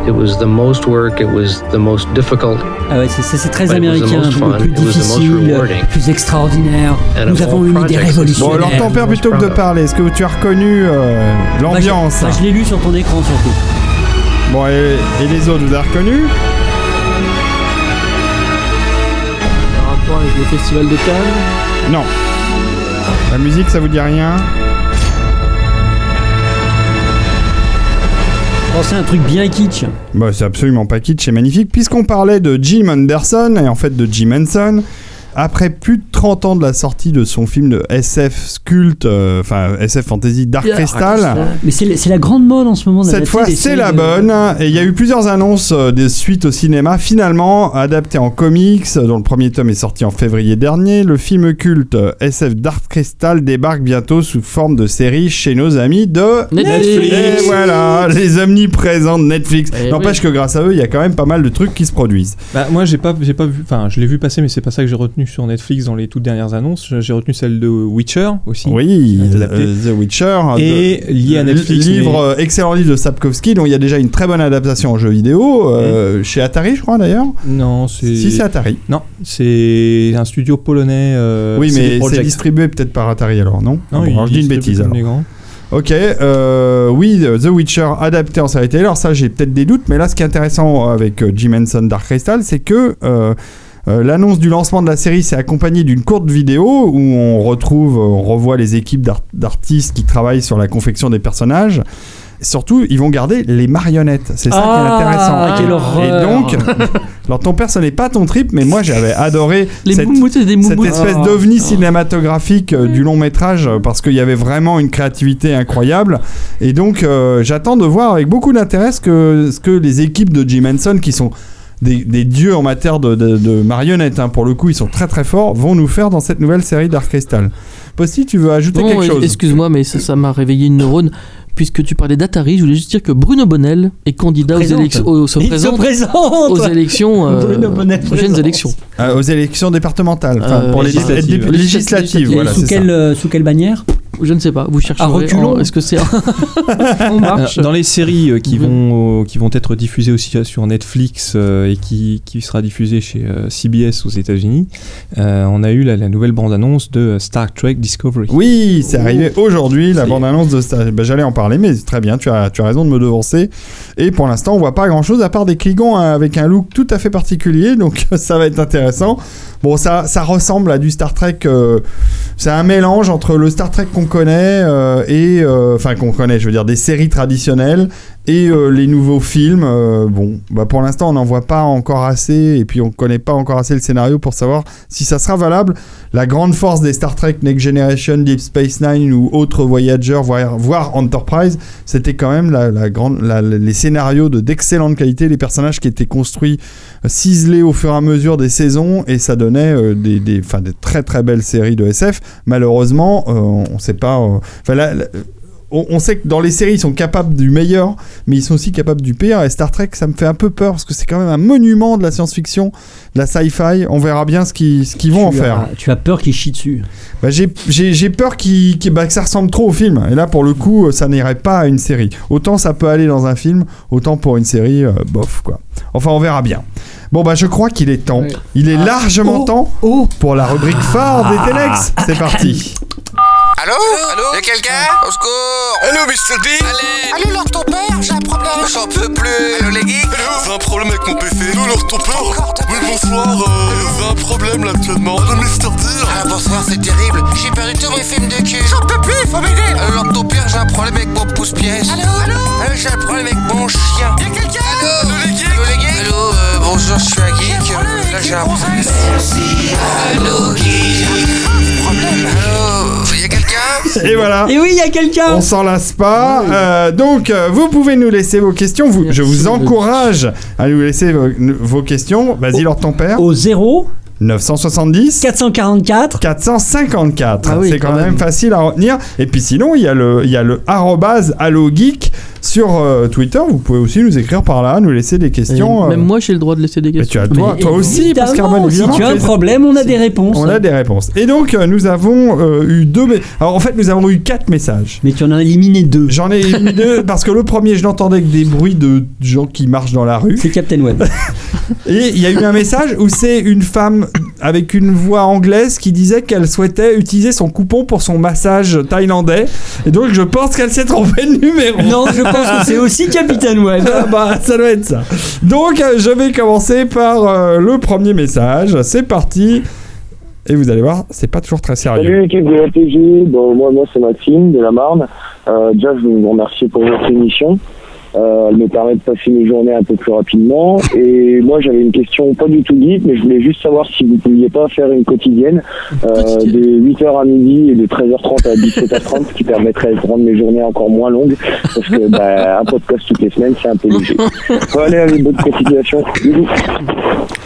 F: It was the most work, it was the most difficult,
D: Ah ouais, c'est, très américain, le plus difficile, le plus extraordinaire.
F: And
D: Nous avons une idée
F: projects,
C: Bon, alors ton père, plutôt que de parler, est-ce que tu as reconnu euh,
D: Bah, je-
C: l'ambiance?
D: bah, je l'ai lu sur ton écran surtout.
C: Bon, et, et les autres, vous avez reconnu?
B: Rapport avec le festival de Cannes.
C: Non. La musique, ça vous dit rien
D: Oh, c'est un truc bien kitsch.
C: Bah, c'est absolument pas kitsch, c'est magnifique. Puisqu'on parlait de Jim Anderson, et en fait de Jim Henson, après plus de 30 ans de la sortie de son film de SF culte, euh, enfin SF Fantasy Dark
B: Dark
C: Crystal.
D: Mais c'est, la grande mode en ce moment.
C: cette fois c'est la
D: de-
C: bonne, et il y a eu plusieurs annonces euh, des suites au cinéma, finalement adaptées en comics, dont le premier tome est sorti en février dernier. Le film culte euh, SF Dark Crystal débarque bientôt sous forme de série chez nos amis de
B: Netflix.
C: Et voilà, [LAUGHS] les omniprésents de Netflix.
B: Eh
C: N'empêche que grâce à eux, il y a quand même pas mal de trucs qui se produisent.
E: Bah, moi, j'ai pas, j'ai pas vu. Enfin, je l'ai vu passer, mais c'est pas ça que j'ai retenu sur Netflix dans les toutes dernières annonces. J'ai retenu celle de Witcher aussi.
C: Oui,
E: adapté.
C: euh, The Witcher.
E: Et
C: de-
E: lié à
C: le
E: Netflix.
C: Livre,
E: mais-
C: euh, excellent livre de Sapkowski, dont il y a déjà une très bonne adaptation en jeu vidéo, euh, chez Atari, je crois d'ailleurs.
E: Non, c'est.
C: Si, c'est Atari.
E: Non, c'est un studio polonais. euh,
C: oui, mais c'est distribué peut-être par Atari alors, non
E: Non,
C: Bon,
E: il
C: alors, je dis une bêtise alors. Ok, euh, oui, The Witcher adapté en série télé. Alors ça, j'ai peut-être des doutes, mais là, ce qui est intéressant avec euh, Jim Henson Dark Crystal, c'est que euh, euh, l'annonce du lancement de la série s'est accompagnée d'une courte vidéo où on retrouve, on revoit les équipes d'art- d'artistes qui travaillent sur la confection des personnages. Surtout, ils vont garder les marionnettes. C'est ça qui est intéressant.
D: Ah, quelle
C: Et donc, [LAUGHS] alors ton père, ce n'est pas ton trip, mais moi, j'avais adoré
B: Les
C: cette,
B: des
C: cette espèce
D: Ah.
C: d'ovni cinématographique euh, du long métrage parce qu'il y avait vraiment une créativité incroyable et donc euh, j'attends de voir avec beaucoup d'intérêt ce que, ce que les équipes de Jim Henson qui sont des, des dieux en matière de, de- de marionnettes hein, pour le coup ils sont très très forts vont nous faire dans cette nouvelle série Dark Crystal Posty tu veux ajouter
B: Non,
C: quelque chose?
B: excuse-moi, mais ça m'a réveillé une neurone. Puisque tu parlais d'Atari, je voulais juste dire que Bruno Bonnel est candidat aux élections, aux- se
D: Il se
B: présente aux élections, euh,
D: Bruno Bonnel
B: prochaines
D: présente.
B: élections.
C: Euh, aux élections départementales enfin,
B: Euh,
C: pour les
E: législatives.
C: législatives, législatives,
B: Législatives.
C: voilà
D: sous,
C: c'est ça.
D: quelle, euh, sous quelle bannière?
B: Je ne sais pas, vous chercherez.
D: reculons.
B: en- Est-ce que c'est un... [LAUGHS] On marche
E: Euh, Dans les séries euh, qui,
B: Mhm.
E: vont, euh, qui vont être diffusées aussi sur Netflix et qui, qui sera diffusée chez CBS aux États-Unis, on a eu la, la nouvelle bande-annonce de Star Trek Discovery.
C: Oui, c'est arrivé aujourd'hui, la
E: C'est-
C: bande-annonce de Star... bah, J'allais en parler, mais très bien, tu as, tu as raison de me devancer. Et pour l'instant, on voit pas grand-chose à part des Klingons hein, avec un look tout à fait particulier, donc [LAUGHS] ça va être intéressant. Bon, ça, ça ressemble à du Star Trek. euh, c'est un mélange entre le Star Trek qu'on connaît euh, et. euh, Enfin, qu'on connaît, je veux dire, des séries traditionnelles et euh, les nouveaux films. euh, bon, bah, pour l'instant, on n'en voit pas encore assez et puis on connaît pas encore assez le scénario pour savoir si ça sera valable. La grande force des Star Trek Next Generation, Deep Space Nine ou autres Voyager, voire, Enterprise, c'était quand même la, grande, les scénarios de d'excellente qualité, les personnages qui étaient construits, euh, ciselés au fur et à mesure des saisons, et ça donnait des, des, des très très belles séries de SF. Malheureusement, on ne sait pas. On, on sait que dans les séries, ils sont capables du meilleur, mais ils sont aussi capables du pire. Et Star Trek, ça me fait un peu peur parce que c'est quand même un monument de la science-fiction, de la sci-fi. On verra bien ce qu'ils ce vont en faire.
D: Tu as peur qu'ils chient dessus.
C: Bah, j'ai- peur qu'il- qu'il- bah, que ça ressemble trop au film. Et là, pour le coup, ça n'irait pas à une série. Autant ça peut aller dans un film, autant pour une série, euh, bof, quoi. Enfin, on verra bien. Bon, bah, je crois qu'il est temps. Il est largement
D: oh,
C: temps
D: Oh
C: pour la rubrique phare des Telex. C'est parti.
G: Allô Allô Y'a quelqu'un Au secours Allô, Mr. D Allez
H: Allô, Lord ton père, j'ai un problème.
G: J'en peux plus Allô, les geeks
I: J'ai un problème avec mon PC. Leur ton père.
H: Encore
I: Oui, bonsoir. Euh, j'ai un problème là actuellement. Le Mister Deer.
G: Ah, bonsoir, c'est terrible J'ai perdu tous mes films de cul
H: J'en peux plus, faut m'aider.
G: Allô, Lord ton père, j'ai un problème avec mon pouce-pièce
H: Allô, allô
G: Allô, j'ai un problème avec mon chien
H: Y'a quelqu'un
G: Allô
I: Allô, les geeks
G: Allô, les geeks Allô, euh, bonjour, je suis un
H: J'ai un
G: geek
H: problème
G: Là, j'ai un
H: gonzesses.
G: Allô, geek
H: Problème.
G: Allô, y'a quelqu'un
C: Et voilà.
D: Et oui, il y a quelqu'un
C: On s'en lasse pas. Euh, donc, euh, vous pouvez nous laisser vos questions. Vous, je vous encourage à nous laisser vos, vos questions. Vas-y, Lord ton père.
D: Au 0
C: 970
D: 444
C: 454.
B: Ah oui,
C: c'est quand,
B: quand
C: même.
B: même.
C: facile à retenir. Et puis sinon, il y a le, il y a le arrobase allogeek sur euh, Twitter. Vous pouvez aussi nous écrire par là, nous laisser des
B: Et
C: questions. euh,
B: Même moi, j'ai le droit de laisser des
C: mais tu
B: questions.
C: as toi,
D: Mais
C: toi aussi, parce qu'Armand,
D: Si tu as un problème, on a des réponses.
C: on a des réponses. Et donc, euh, nous avons euh, eu deux. Alors, en fait, nous avons eu quatre messages.
D: Mais tu en as éliminé deux.
C: J'en ai eu deux [LAUGHS] parce que le premier, je l'entendais avec des bruits de gens qui marchent dans la rue.
D: C'est Captain Web. [LAUGHS]
C: Et il y a eu un message où c'est une femme avec une voix anglaise qui disait qu'elle souhaitait utiliser son coupon pour son massage thaïlandais. Et donc je pense qu'elle s'est trompée de numéro.
D: non, je pense que c'est aussi Captain Web.
C: Ah bah ça doit être ça. Donc euh, je vais commencer par euh, le premier message. C'est parti. Et vous allez voir, c'est pas toujours très sérieux.
J: Salut l'équipe de l'APG, bon, moi, moi c'est Maxime de la Marne. Euh, déjà je veux vous remercier pour votre émission. Euh, elle me permet de passer mes journées un peu plus rapidement. Et moi j'avais une question pas du tout geek, mais je voulais juste savoir si vous pouviez pas faire une quotidienne euh, de 8h à midi et de 13h30 à 17h30 qui permettrait de rendre mes journées encore moins longues parce que bah, un podcast toutes les semaines c'est un peu léger. Bon, allez, allez, bonne continuation. Bisous.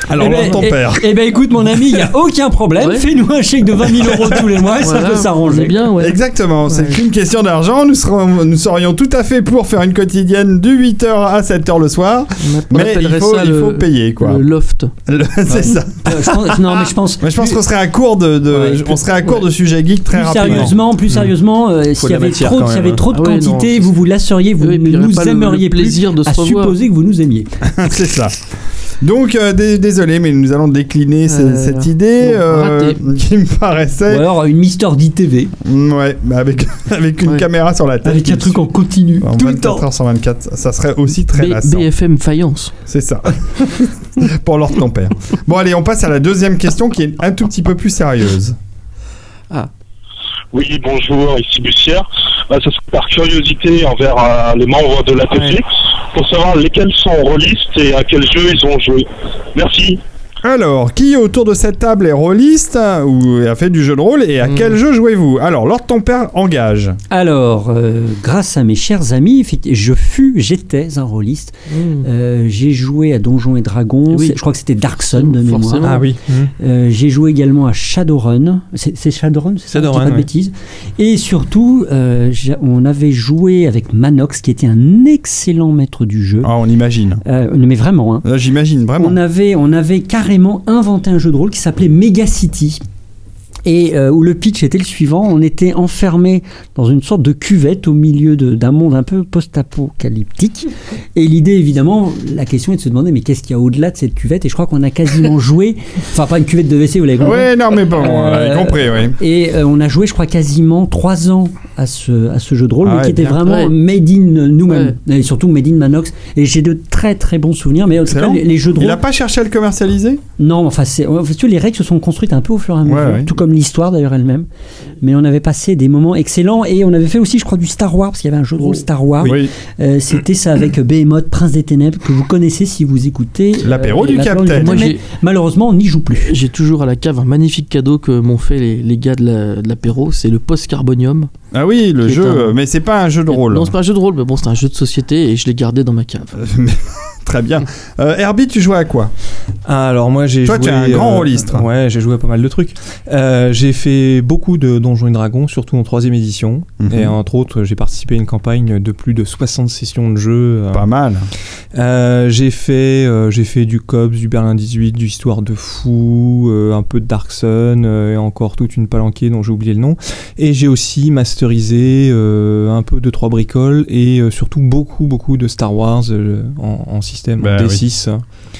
C: Alors
D: Eh ben,
C: ton
D: eh-
C: père.
D: Eh ben écoute mon ami, il n'y a [LAUGHS] aucun problème.
B: Ouais.
D: Fais-nous un chèque de 20 000 euros tous les mois et ça
B: Voilà,
D: peut
B: on
D: s'arranger.
B: bien, ouais.
C: Exactement, c'est
B: Ouais.
C: qu'une question d'argent. Nous, serons, nous serions tout à fait pour faire une quotidienne de 8h à 7h le soir.
B: On
C: Mais il faut,
B: ça
C: il
B: le-
C: faut payer quoi.
B: Le loft.
C: Le- [LAUGHS] c'est ça.
D: Euh, je pense- non mais je pense.
C: Mais je pense qu'on serait à court de, de-
D: Ouais,
C: on serait à court de sujets geeks très
D: plus
C: rapidement.
D: sérieusement, plus sérieusement, euh, s'il y avait
E: matière
D: trop, s'il y avait trop de
B: Ah non,
D: quantité, vous vous lasseriez, vous nous
B: le-
D: aimeriez
B: le plaisir
D: plus
B: de se
D: à
B: revoir.
D: supposer que vous nous aimiez. [LAUGHS]
C: c'est ça. Donc euh, dé- désolé, mais nous allons décliner ce-
B: Euh,
C: cette idée
B: bon,
C: euh,
B: raté. [LAUGHS]
C: qui me
D: Ou
C: paraissait,
D: alors une Mister DTV
C: Mm, ouais, bah, avec [LAUGHS] avec une
B: Ouais.
C: caméra sur la tête.
D: avec un truc en continu
C: en
D: tout le
C: 24
D: temps.
C: heures sur 24, ça serait aussi très
B: B-
C: lassant.
B: BFM Faïence.
C: C'est ça. [LAUGHS] Pour leur ton père. Bon allez, on passe à la deuxième question qui est un tout petit peu plus sérieuse.
I: Oui, bonjour, ici Bussière. Euh, ce serait par curiosité envers euh, les membres de l'APG pour savoir lesquels sont rôlistes et à quel jeu ils ont joué. Merci.
C: Alors, qui autour de cette table est rôliste euh, ou a fait du jeu de rôle et à
B: Mm.
C: quel jeu jouez-vous? Alors, Lord ton père engage.
D: Alors, euh, grâce à mes chers amis, je fus, j'étais un rôliste. Euh, j'ai joué à Donjons et Dragons.
B: Oui.
D: Je crois que c'était Dark Sun de
B: Forcément.
D: mémoire.
E: Ah oui. Mhm.
D: Euh, j'ai joué également à Shadowrun. C'est c'est Shadowrun, c'est ça
E: Shadowrun,
D: pas de
E: ouais.
D: bêtises. Et surtout, euh, on avait joué avec Manox, qui était un excellent maître du jeu.
C: Ah, on imagine.
D: Euh, mais vraiment, hein.
C: Là, J'imagine vraiment.
D: On avait, on avait carrément inventé un jeu de rôle qui s'appelait Mega City. Et euh, où le pitch était le suivant on était enfermé dans une sorte de cuvette au milieu d'un monde un peu post-apocalyptique. Et l'idée, évidemment, la question est de se demander mais qu'est-ce qu'il y a au-delà de cette cuvette? Et je crois qu'on a quasiment [LAUGHS] joué, enfin pas une cuvette de WC, vous l'avez compris.
C: Ouais, non, mais bon, on
D: Euh,
C: compris, oui.
D: Et euh, on a joué, je crois, quasiment trois ans à ce, à ce jeu de rôle,
C: Ah
D: mais qui était
C: bien.
D: vraiment
B: Ouais.
D: made in nous-mêmes, et surtout made in Manox. Et j'ai de très très bons souvenirs, mais en tout cas, les, les jeux de
C: Il
D: rôle.
C: a pas cherché à le commercialiser?
D: Non, enfin, c'est, en fait, tu vois, les règles se sont construites un peu au fur et à mesure,
C: Ouais, ouais.
D: tout comme l'histoire d'ailleurs elle-même. Mais on avait passé des moments excellents et on avait fait aussi, je crois, du Star Wars, parce qu'il y avait un jeu de rôle Star Wars.
C: Oui.
D: Euh, c'était ça avec [CLEARS THROAT] Behemoth, Prince des Ténèbres, que vous connaissez si vous écoutez. euh,
C: L'apéro du Capitaine.
B: Moi,
D: Mais
B: j'ai-
D: malheureusement, on n'y joue plus.
B: J'ai toujours à la cave un magnifique cadeau que m'ont fait les, les gars de la- de l'apéro, c'est le post-carbonium.
C: Ah oui, le jeu,
B: un-
C: mais c'est pas un jeu de rôle.
B: Non, c'est pas un jeu de rôle, mais bon, c'est un jeu de société et je l'ai gardé dans ma cave. [LAUGHS]
C: Très bien. Euh, Herbie, tu jouais à quoi?
E: Alors moi j'ai
C: Toi,
E: joué.
C: tu es un grand
E: euh,
C: rôliste.
E: Ouais, j'ai joué à pas mal de trucs. Euh, j'ai fait beaucoup de Donjons et Dragons, surtout en troisième édition.
C: Mhm.
E: Et entre autres, j'ai participé à une campagne de plus de 60 sessions de jeu.
C: Pas mal.
E: J'ai fait, j'ai fait du Cops, du Berlin 18, du Histoire de Fou, un peu de Dark Sun et encore toute une palanquée dont j'ai oublié le nom. Et j'ai aussi masterisé un peu de trois bricoles et surtout beaucoup beaucoup de Star Wars en, en système
C: Bah
E: D6.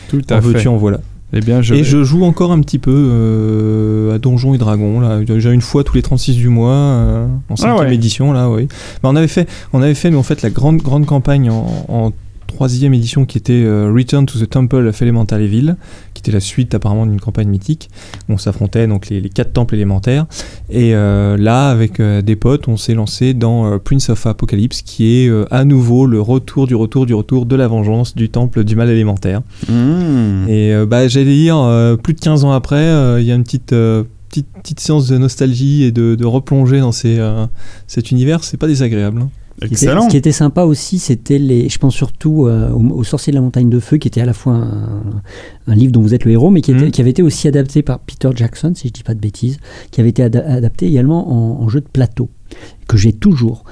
C: Tout
E: En
C: à fait.
E: veux-tu, en voilà.
C: Eh bien, je.
E: Et je joue encore un petit peu euh, à Donjons et Dragons, là, déjà une fois tous les 36 du mois, euh, en cinquième
C: Ah ouais.
E: édition, là, oui. Bah, on avait fait, on avait fait, nous, en fait, la grande, grande campagne en, en troisième édition qui était euh, Return to the Temple of Elemental Evil, qui était la suite apparemment d'une campagne mythique. où On s'affrontait donc les, les quatre temples élémentaires. Et euh, là, avec euh, des potes, on s'est lancé dans euh, Prince of Apocalypse, qui est à nouveau le retour du retour du retour de la vengeance du temple du mal élémentaire.
C: Mmh.
E: Et bah, j'allais dire, plus de 15 ans après, il y a une petite, petite, petite séance de nostalgie et de, de replonger dans ces, euh, cet univers. C'est pas désagréable.
D: Qui était-. Ce qui était sympa aussi, c'était les. Je pense surtout euh, au, au Sorcier de la Montagne de Feu, qui était à la fois un, un livre dont vous êtes le héros, mais qui, était-
E: Mhm.
D: qui avait été aussi adapté par Peter Jackson, si je dis pas de bêtises, qui avait été ada- adapté également en, en jeu de plateau, que j'ai toujours.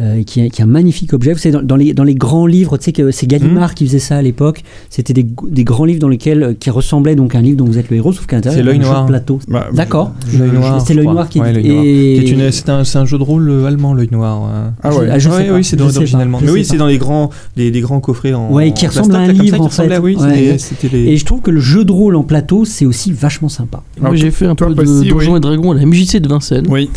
D: Euh, qui, est, qui est un magnifique objet. Vous savez, dans, dans les, dans les grands livres, tu sais que c'est Gallimard qui faisait ça à l'époque. C'était des, des grands livres dans lesquels euh, qui ressemblaient donc à un livre dont vous êtes le héros, sauf qu'à l'intérieur,
E: C'est L'Œil
D: un jeu
E: Noir.
D: de plateau.
C: Bah,
D: D'accord.
E: L'œil noir.
D: C'est l'œil noir qui
E: Ouais,
D: est.
E: l'œil noir.
D: et-
E: Qui est une- C'est un, jeu de rôle euh, allemand, l'œil noir.
C: Ah ouais.
D: Ah, je sais
E: Ouais,
D: pas,
E: oui, c'est Mais oui, c'est dans les grands, les, les grands coffrets en.
D: Ouais, qui
E: en
D: ressemble à un livre, en fait. Et je trouve que le jeu de rôle en plateau, c'est aussi vachement sympa.
B: Moi, j'ai fait un peu de Donjons et Dragons à la MJC de Vincennes.
C: Oui.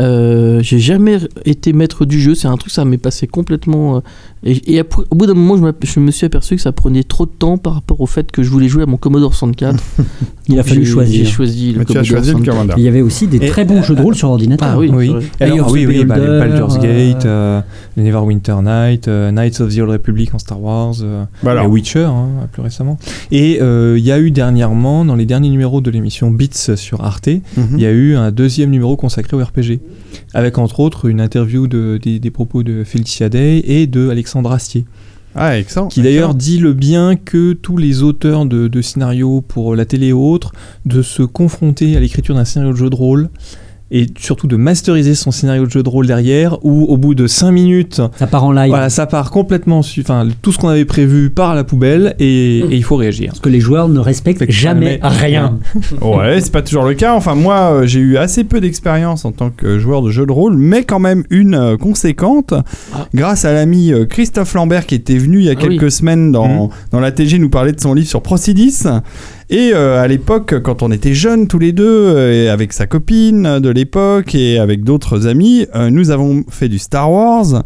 B: Euh, j'ai jamais été maître du jeu, c'est un truc ça m'est passé complètement. euh, et et après- au bout d'un moment, je, me suis aperçu que ça prenait trop de temps par rapport au fait que je voulais jouer à mon Commodore 64. [LAUGHS]
D: Il a fallu
B: j'ai-
D: choisir.
B: J'ai choisi le Commodore
C: choisi le
B: 64.
C: commandant.
D: Il y avait aussi des
E: Et-
D: très bons jeux de rôle sur ordinateur.
B: Ah oui,
E: Oui. Alors,
D: of
E: oui,
D: the
E: oui, bah, les Baldur's
D: euh,
E: Gate, euh, les Neverwinter Night, euh, Knights of the Old Republic en Star Wars, euh,
C: Bah
E: et Witcher hein, plus récemment. Et euh, il y a eu dernièrement, dans les derniers numéros de l'émission Beats sur Arte,
C: Mhm.
E: il y a eu un deuxième numéro consacré au RPG, avec entre autres une interview de, des, des propos de Felicia Day et de Alexandre Astier,
C: Ah, excellent.
E: qui d'ailleurs dit le bien que tous les auteurs de, de scénarios pour la télé et autres, de se confronter à l'écriture d'un scénario de jeu de rôle, et surtout de masteriser son scénario de jeu de rôle derrière, où au bout de 5 minutes,
D: Ça part en live.
E: voilà, ça part complètement, enfin tout ce qu'on avait prévu part à la poubelle et, et il faut réagir.
D: Parce que les joueurs ne respectent jamais
E: jamais
D: rien. [LAUGHS]
C: Ouais, c'est pas toujours le cas. Enfin, moi, euh, j'ai eu assez peu d'expérience en tant que joueur de jeu de rôle, mais quand même une euh, conséquente,
B: Ah.
C: grâce à l'ami euh, Christophe Lambert qui était venu il y a
B: Ah oui.
C: quelques semaines dans, dans la TG nous parler de son livre sur Procidis. Et euh, à l'époque, quand on était jeunes tous les deux, euh, avec sa copine de l'époque et avec d'autres amis, euh, nous avons fait du Star Wars.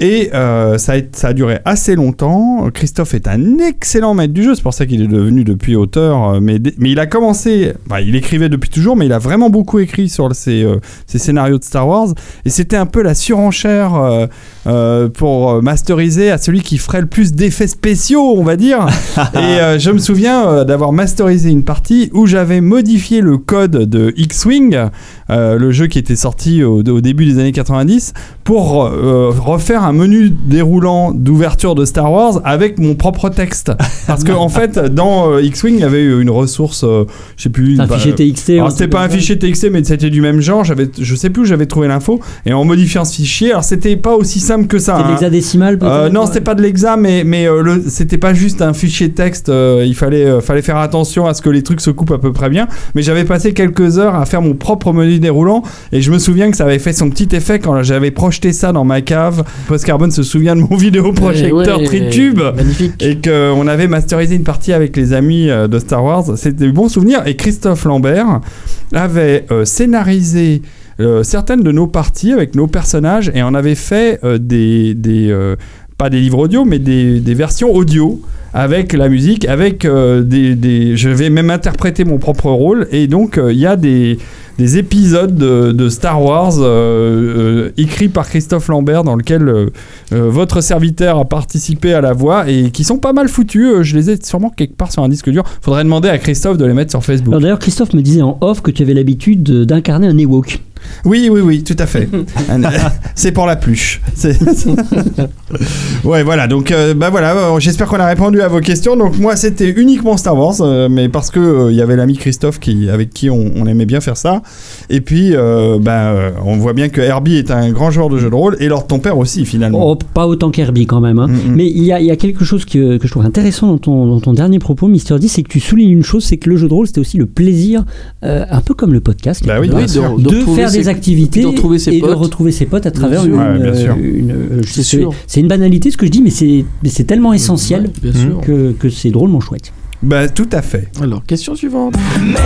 C: Et euh, ça, a, ça a duré assez longtemps. Christophe est un excellent maître du jeu, c'est pour ça qu'il est devenu depuis auteur. euh, Mais, mais il a commencé, bah, il écrivait depuis toujours, mais il a vraiment beaucoup écrit sur ses, euh, ses scénarios de Star Wars. Et c'était un peu la surenchère euh, pour masteriser à celui qui ferait le plus d'effets spéciaux, on va dire. [LAUGHS] et je me souviens d'avoir masterisé une partie où j'avais modifié le code de X-Wing, le jeu qui était sorti au, au début des années 90, pour refaire un un menu déroulant d'ouverture de Star Wars avec mon propre texte. Parce que en fait, dans euh, X-Wing, il y avait une ressource, euh, je sais plus.
D: Un
C: bah,
D: fichier TXT,
C: alors,
D: un
C: C'était pas un fichier TXT, mais c'était du même genre. J'avais, je sais plus où j'avais trouvé l'info. Et en modifiant ce fichier, alors c'était pas aussi simple que ça.
D: C'était
C: hein.
D: l'hexadécimal
C: Euh, non, c'était pas de l'exa, mais, mais euh, le- c'était pas juste un fichier texte. euh, il fallait, fallait faire attention à ce que les trucs se coupent à peu près bien. Mais j'avais passé quelques heures à faire mon propre menu déroulant. Et je me souviens que ça avait fait son petit effet quand j'avais projeté ça dans ma cave. Post Carbone se souvient de mon [LAUGHS] vidéoprojecteur
B: Ouais,
C: Tritube.
B: Magnifique.
C: Et qu'on avait masterisé une partie avec les amis euh, de Star Wars. C'était des bons souvenirs. Et Christophe Lambert avait euh, scénarisé euh, certaines de nos parties avec nos personnages et on avait fait euh, des, des euh, pas des livres audio, mais des, des versions audio avec la musique, avec des, des- Je vais même interpréter mon propre rôle et donc il y a des, des épisodes de, Star Wars euh, euh, écrits par Christophe Lambert dans lequel euh, votre serviteur a participé à la voix et qui sont pas mal foutus. Je les ai sûrement quelque part sur un disque dur. Faudrait demander à Christophe de les mettre sur Facebook.
D: D'ailleurs, Christophe me disait en off que tu avais l'habitude de- d'incarner un Ewok.
C: Oui, oui, oui, tout à fait. [LAUGHS] c'est pour la pluche. [LAUGHS] Ouais, voilà. Donc, euh, bah voilà. euh, J'espère qu'on a répondu à vos questions. Donc, moi, c'était uniquement Star Wars, euh, mais parce que euh, il y avait l'ami Christophe qui, avec qui on, on aimait bien faire ça. Et puis, euh, bah, euh, on voit bien que Herbie est un grand joueur de jeux de rôle et Lord ton père aussi, finalement.
D: Oh, pas autant qu'Herbie quand même. hein.
C: Mm, mm.
D: Mais il y, a, il y a quelque chose que, que je trouve intéressant dans ton, dans ton dernier propos, Mister D, c'est que tu soulignes une chose, c'est que le jeu de rôle, c'était aussi le plaisir, euh, un peu comme le podcast,
C: Bah oui,
B: de- de
D: de,
B: retrouver
D: faire
B: ses-
D: des activités
B: de retrouver ses
D: et de
B: potes.
D: retrouver ses potes à travers
B: sûr.
D: une,
C: Ouais,
B: C'est
D: une banalité ce que je dis, mais c'est tellement essentiel
B: Ouais, bien sûr.
D: que, que c'est drôlement chouette.
C: Bah, tout à fait.
B: Alors, question suivante.
C: Bah,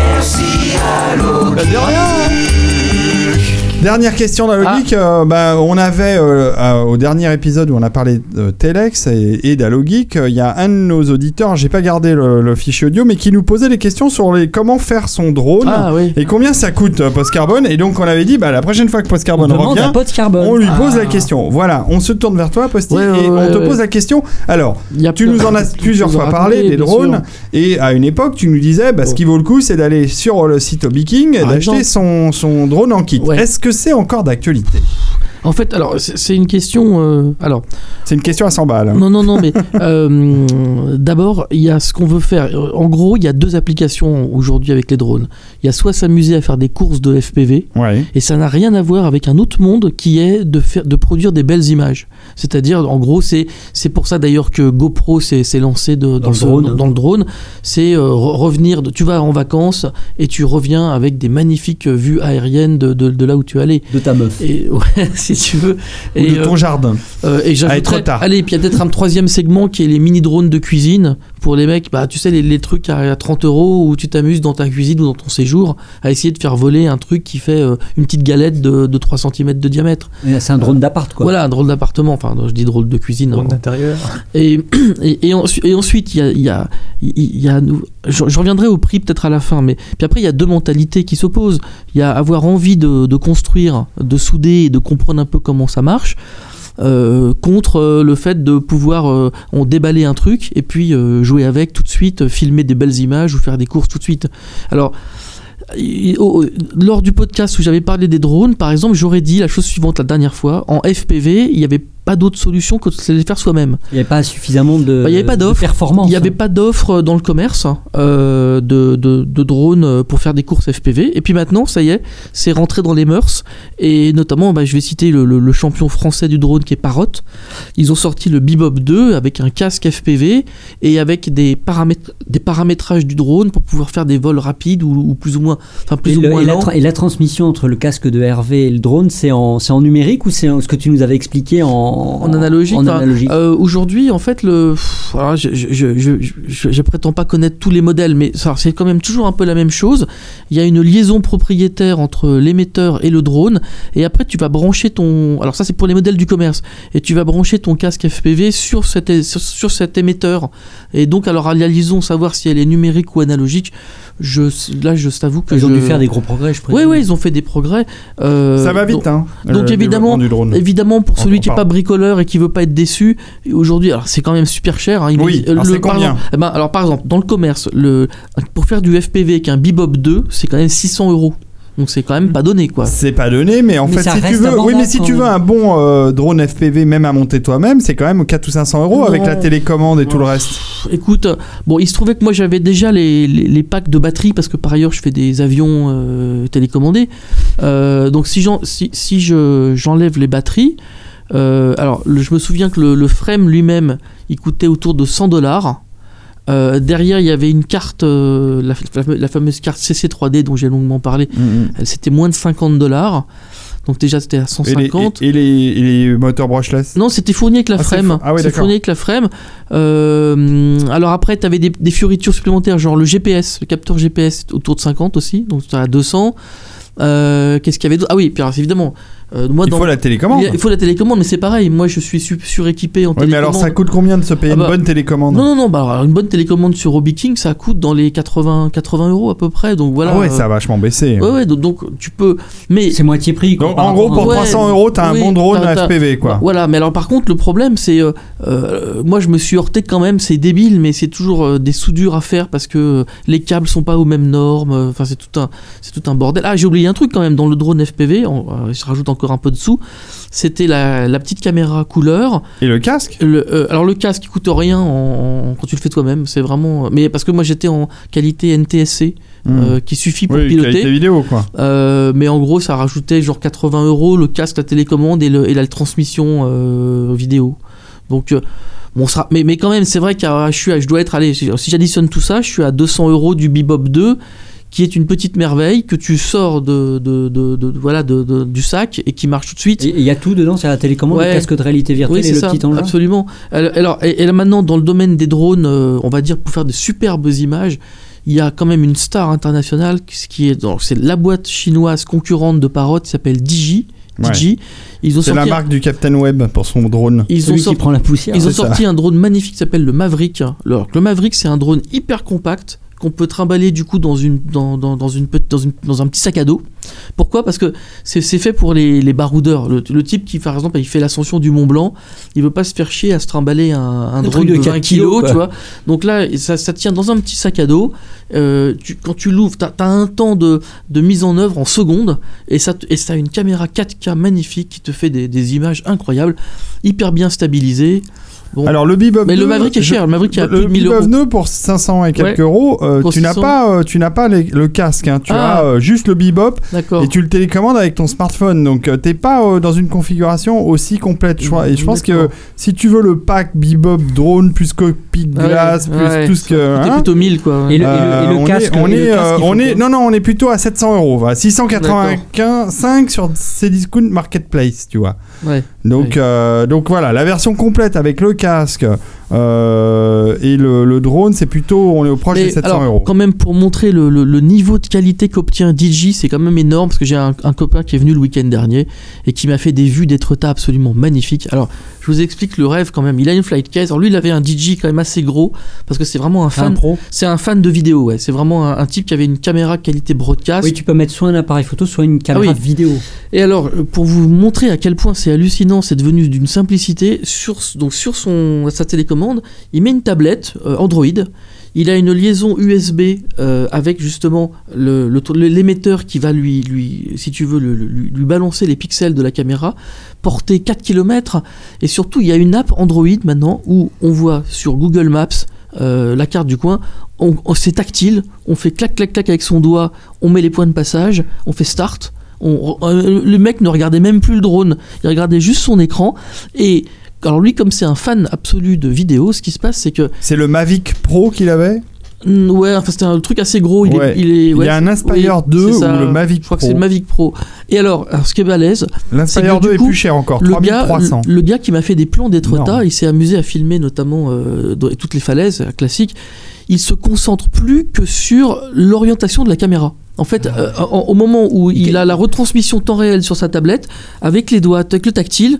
C: de rien. Dernière question dans le
B: Ah.
C: geek. euh, bah, on avait euh, euh, au dernier épisode où on a parlé de Telex et, et d'Allogeek, euh, il y a un de nos auditeurs, j'ai pas gardé le, le fichier audio, mais qui nous posait des questions sur les comment faire son drone
B: Ah oui.
C: et combien ça coûte euh, Post Carbone. Et donc on avait dit, bah la prochaine fois que Post
D: On
C: revient, on lui pose
B: Ah.
C: la question. Voilà, on se tourne vers toi,
B: Ouais, ouais,
C: et on te pose la question. Alors, tu nous en as plusieurs fois parlé, des drones, et à une époque, tu nous disais, bah, ce qui vaut le coup, c'est d'aller sur le site Obiking et d'acheter son, son drone en kit. Est-ce que c'est encore d'actualité
B: En fait, alors, c'est une question. euh, alors,
C: C'est une question à 100 balles.
B: non, non, non, mais euh, [LAUGHS] d'abord, il y a ce qu'on veut faire. En gros, il y a deux applications aujourd'hui avec les drones. Il y a soit s'amuser à faire des courses de FPV,
C: Ouais.
B: et ça n'a rien à voir avec un autre monde qui est de, faire, de produire des belles images. C'est-à-dire, en gros, c'est c'est pour ça d'ailleurs que GoPro s'est lancé de- dans,
D: le
B: ce-
D: drone.
B: dans le drone. C'est euh, re- revenir, de- tu vas en vacances et tu reviens avec des magnifiques vues aériennes de, de- de là où tu es allé.
D: De ta meuf.
B: Et [LAUGHS] ouais, si tu veux.
C: Ou
B: Et,
C: de ton
B: euh,
C: jardin.
B: euh, et j'ajouterais-
C: trop tard.
B: Allez, puis il y a peut-être un troisième segment qui est les mini drones de cuisine pour les mecs. Bah, tu sais, les, les trucs à 30 euros où tu t'amuses dans ta cuisine ou dans ton séjour à essayer de faire voler un truc qui fait euh, une petite galette de, de 3 cm de diamètre.
D: C'est un drone d'appart, quoi.
B: Voilà, un drôle d'appartement. Enfin, je dis drôle de cuisine.
E: Drone
B: hein.
E: d'intérieur.
B: Et, [CLEARS THROAT] et, et, et ensuite, il y a, il y a, y a je reviendrai au prix peut-être à la fin, mais puis après, il y a deux mentalités qui s'opposent. Il y a avoir envie de, de construire, de souder et de comprendre un peu comment ça marche. Euh, contre euh, le fait de pouvoir euh, déballer un truc et puis euh, jouer avec tout de suite, filmer des belles images ou faire des courses tout de suite. Alors, au- lors du podcast où j'avais parlé des drones, par exemple, j'aurais dit la chose suivante la dernière fois. En FPV, il n'y avait pas d'autre solution que de les faire soi-même.
D: Il n'y avait pas suffisamment de,
B: Bah, il y avait pas
D: de
B: d'offre.
D: performance.
B: Il n'y avait pas d'offre dans le commerce euh, de, de, de drones pour faire des courses FPV. Et puis maintenant, ça y est, c'est rentré dans les mœurs. Et notamment, bah, je vais citer le, le- le champion français du drone qui est Parrot. Ils ont sorti le Bebop 2 avec un casque FPV et avec des, paramètres, des paramétrages du drone pour pouvoir faire des vols rapides ou, ou plus ou moins, enfin plus
D: Et,
B: ou
D: le-
B: moins
D: et la, et la transmission entre le casque de Hervé et le drone, c'est en, en numérique ou c'est ce que tu nous avais expliqué en,
B: en analogique.
D: en analogique
B: euh, Aujourd'hui, en fait, le, pff, alors, je, je, je, je, je- je prétends pas connaître tous les modèles, mais ça, c'est quand même toujours un peu la même chose. Il y a une liaison propriétaire entre l'émetteur et le drone, et après tu vas brancher ton. Alors ça, c'est pour les modèles du commerce, et tu vas brancher ton casque FPV sur cet, é- sur, sur cet émetteur. Et donc, alors la liaison, savoir si elle est numérique ou analogique, je, là, je t'avoue que
D: Ils ont
B: je-
D: dû faire des gros progrès, je
B: Oui,
D: présume.
B: oui, ils ont fait des progrès. Euh,
C: Ça va vite,
B: donc-
C: hein.
B: donc
C: le
B: évidemment,
C: développement du drone.
B: Évidemment, pour celui
C: on
B: qui n'est pas bricoleur et qui veut pas être déçu, aujourd'hui, alors c'est quand même super cher. hein, il
C: Oui,
B: est-
C: alors c'est
B: par
C: combien
B: exemple- eh ben, Alors par exemple, dans le commerce, le, pour faire du FPV avec un Bebop 2, c'est quand même 600 euros. Donc c'est quand même pas donné quoi.
C: C'est pas donné, mais en
D: Mais
C: fait, si tu veux, oui, mais si tu veux un bon euh, drone FPV, même à monter toi-même, c'est quand même 4 ou 500 euros avec la télécommande et tout le reste.
B: Écoute, euh, bon, il se trouvait que moi j'avais déjà les, les, les packs de batterie parce que par ailleurs je fais des avions euh, télécommandés. Euh, donc si j'en- si, si je j'enlève les batteries, euh, alors le- je me souviens que le, le frame lui-même il coûtait autour de 100 dollars. Euh, derrière, il y avait une carte, euh, la, la- la fameuse carte CC3D dont j'ai longuement parlé. Elle, C'était moins de 50 dollars. Donc déjà, c'était à
C: Et les,
B: 150.
C: et, et les, et les moteurs brushless?
B: Non, c'était fourni avec la
C: Ah,
B: frame.
C: ah d'accord.
B: fourni avec la frame. Euh, alors après, tu avais des, des fioritures supplémentaires, genre le GPS, le capteur GPS autour de 50 aussi, donc tu à 200. Euh, Qu'est-ce qu'il y avait d'autre? Ah oui, puis alors, évidemment, euh, moi
C: Il
B: dans-
C: faut la télécommande.
B: Il faut la télécommande, mais c'est pareil. Moi, je suis su- suréquipé en
C: Oui, mais alors ça
B: télécommande.
C: coûte combien de se payer
B: Ah bah,
C: une bonne télécommande
B: Non, non, non. Bah, alors, une bonne télécommande sur Hobby King, ça coûte dans les 80, 80 euros à peu près. Donc voilà.
C: Ah ouais,
B: euh,
C: ça a vachement baissé.
B: Ouais, ouais, donc, donc, tu peux. Mais
D: C'est moitié prix. quoi,
C: Donc en gros, pour
D: à-
B: Ouais,
C: 300 euros, t'as un
B: oui,
C: bon drone FPV, quoi.
B: Voilà, mais alors par contre, le problème, c'est. euh, euh, moi, je me suis heurté quand même, c'est débile, mais c'est toujours euh, des soudures à faire parce que les câbles sont pas aux mêmes normes. Enfin, c'est tout, un, c'est tout un bordel. Ah, j'ai oublié un truc quand même dans le drone FPV, on, euh, je rajoute encore un peu dessous. C'était la, la petite caméra couleur.
C: Et le casque?
B: Le, euh, alors, le casque, il coûte rien en- en- quand tu le fais toi-même. C'est vraiment. Mais parce que moi, j'étais en qualité NTSC. euh, qui suffit pour.
C: Oui,
B: piloter.
C: qualité vidéo, quoi.
B: Euh, mais en gros, ça rajoutait genre 80 euros le casque, la télécommande et, le, et la transmission euh, vidéo. Donc, euh, bon, ça, mais, mais quand même, c'est vrai que je, suis à- je dois être allé. Si j'additionne tout ça, je suis à 200 euros du Bebop 2 qui est une petite merveille que tu sors de, de, de- de- voilà, de, de- du sac et qui marche tout de suite.
D: Il y a tout dedans, c'est la télécommande,
B: Ouais.
D: le casque de réalité virtuelle
B: Oui,
D: et
B: c'est
D: le
B: ça,
D: petit engin.
B: absolument. Alors, alors, et, et là maintenant, dans le domaine des drones, euh, on va dire pour faire de superbes images, il y a quand même une star internationale qui qui est donc c'est la boîte chinoise concurrente de Parrot qui s'appelle Digi.
C: Ouais.
B: Digi. Ils ont
C: C'est la
B: sorti,
C: marque du Captain Web pour son drone.
B: ils ont
D: Celui qui
B: sorti,
D: prend la poussière.
B: ils ont
C: ça.
B: sorti un drone magnifique qui s'appelle le Maverick. Alors, le Maverick, c'est un drone hyper compact qu'on peut trimballer du coup dans une dans, dans, dans une, dans, une dans un petit sac à dos. Pourquoi? Parce que c'est c'est fait pour les, les baroudeurs. Le, le type qui, par exemple, il fait l'ascension du Mont Blanc, il veut pas se faire chier à se trimballer un, un
D: Un
B: drone de,
D: de
B: 20
D: 4
B: kilos, tu vois. Donc là, ça, ça tient dans un petit sac à dos. Euh, tu- quand tu l'ouvres, tu as, un temps de, de mise en œuvre en secondes et ça, et ça a une caméra 4K magnifique qui te fait des, des images incroyables, hyper bien stabilisées. Bon.
C: Alors le Bebop
B: Mais le
C: 2,
B: Maverick est
C: je-
B: cher, le Maverick est à
C: le
B: plus de 1000
C: Bebop
B: euros.
C: 2 pour 500 et quelques
B: Ouais.
C: euros, euh, tu n'as
B: 600.
C: pas, euh, tu n'as pas les- le casque, hein. tu
B: Ah.
C: as euh, juste le Bebop
B: D'accord.
C: et tu le télécommandes avec ton smartphone. Donc euh, t'es pas euh, dans une configuration aussi complète. Je. Et je pense que si tu veux le pack Bebop drone plus cockpit
B: Ouais,
C: glace plus
B: ouais.
C: tout ce que,
B: C'était
C: hein,
B: plutôt 1000 quoi.
D: Et le, et le- et
C: euh,
D: le
C: on
D: casque,
C: est, on est, euh, on est, non non, on est plutôt à 700 euros. Voilà, 695 sur Cdiscount Marketplace, tu vois.
B: Ouais.
C: Donc, euh, donc voilà, la version complète avec le casque euh, et le, le drone, c'est plutôt, on est au proche
B: Mais
C: des 700
B: alors,
C: euros.
B: quand même, pour montrer le, le- le niveau de qualité qu'obtient DJ, c'est quand même énorme parce que j'ai un, un copain qui est venu le week-end dernier et qui m'a fait des vues d'Étretat absolument magnifiques. Alors, je vous explique le rêve quand même. Il a une flight case. Alors, lui, il avait un DJ quand même assez gros parce que c'est vraiment un
D: Un
B: fan.
D: pro.
B: C'est un fan de vidéo, ouais. C'est vraiment un, un type qui avait une caméra qualité broadcast.
D: Oui, tu peux mettre soit un appareil photo, soit une caméra
B: Ah oui.
D: vidéo.
B: Et alors, pour vous montrer à quel point c'est hallucinant, c'est devenu d'une simplicité, sur, donc sur son, sa télécommande, il met une tablette euh, Android, il a une liaison USB euh, avec justement l'émetteur qui va lui, lui, si tu veux, lui, balancer les pixels de la caméra, porter 4 km, et surtout il y a une app Android maintenant où on voit sur Google Maps euh, la carte du coin, on, c'est tactile, on fait clac clac clac avec son doigt, on met les points de passage, on fait start, le mec ne regardait même plus le drone, il regardait juste son écran. Et alors lui comme c'est un fan absolu de vidéo, ce qui se passe c'est que
C: C'est le Mavic Pro qu'il avait
B: ouais, enfin c'était un truc assez gros, il
C: Ouais.
B: est il est
C: Il
B: ouais,
C: y a un Inspire
B: oui,
C: 2
B: c'est ça.
C: ou le Mavic
B: je crois que
C: Pro.
B: c'est le Mavic Pro. Et alors, alors ce qui est balèze,
C: L'Inspire
B: c'est que
C: 2
B: du
C: est plus cher encore,
B: le gars,
C: 3300.
B: le, le gars qui m'a fait des plans d'Étretat, il s'est amusé à filmer notamment euh, toutes les falaises euh, classiques. Il se concentre plus que sur l'orientation de la caméra. En fait,
C: Ah.
B: euh, au moment où il a la retransmission temps réel sur sa tablette, avec les doigts, avec le tactile,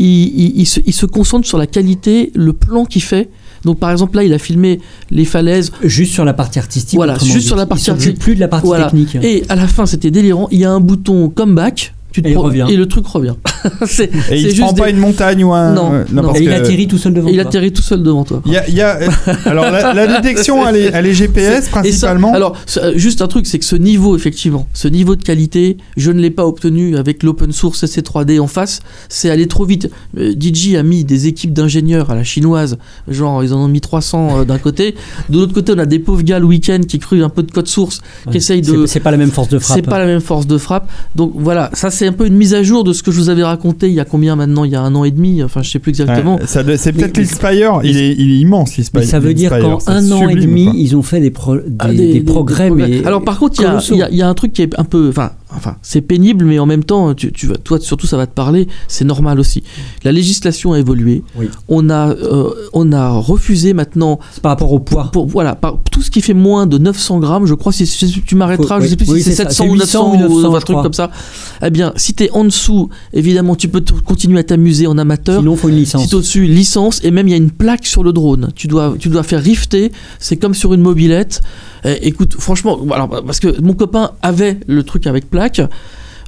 B: il, il- il se, il se concentre sur la qualité, le plan qu'il fait. Donc par exemple là, il a filmé les falaises.
D: Juste sur la partie artistique.
B: Voilà, juste
D: dit.
B: sur la partie artistique.
D: plus de la partie
B: Voilà.
D: technique.
B: Et à la fin, c'était délirant. Il y a un bouton comeback. Tu te
D: Et il revient.
B: et le truc revient. [LAUGHS] c'est
C: Et
B: c'est
C: il
B: juste
C: prend
B: des-
C: pas une montagne ou un.
B: Non,
C: euh,
B: non.
C: parce
D: Et il atterrit tout seul devant
B: Il
D: toi.
B: atterrit tout seul devant toi.
C: Il y a, il y a- alors la, la [LAUGHS] détection, elle est, elle est GPS
B: ça-
C: principalement.
B: alors, euh, juste un truc, c'est que ce niveau, effectivement, ce niveau de qualité, je ne l'ai pas obtenu avec l'open source SC3D en face. C'est allé trop vite. Euh, DJ a mis des équipes d'ingénieurs à la chinoise, genre ils en ont mis 300 euh, d'un côté. De l'autre côté, on a des pauvres gars le week-end qui cruent un peu de code source, qui essayent de.
D: C'est- C'est pas la même force de frappe.
B: C'est pas la même force de frappe. Donc voilà, ça c'est un peu une mise à jour de ce que je vous avais raconté il y a combien maintenant Il y a un an et demi, enfin je sais plus exactement.
C: Ouais, ça doit- c'est peut-être l'Inspire. Il est, il est immense l'Inspire.
D: Ça veut dire qu'en un an et demi,
C: quoi.
D: ils ont fait des, pro- des,
B: Ah,
D: des progrès. mais
B: Alors par contre, il y a-
D: colossaux.
B: il y, a- il y a un truc qui est un peu, enfin, enfin, c'est pénible, mais en même temps, tu, tu toi surtout ça va te parler, c'est normal aussi. La législation a évolué.
D: Oui.
B: On a, euh, on a refusé maintenant
D: C'est par rapport au poids.
B: pour voilà, par, tout ce qui fait moins de 900 grammes, je crois, si, si tu m'arrêteras, je sais plus
D: oui,
B: si c'est
D: c'est ça,
B: 700
D: c'est
B: ou
D: 800
B: 900
D: ou 900,
B: ou un truc
D: crois.
B: comme ça. Eh bien, si t'es en dessous, évidemment, tu peux continuer à t'amuser en amateur.
D: Sinon, faut une licence.
B: Si t'es au-dessus, licence, et même il y a une plaque sur le drone. Tu dois, tu dois faire rifter, c'est comme sur une mobilette. Eh, écoute, franchement, alors, parce que mon copain avait le truc avec plaque.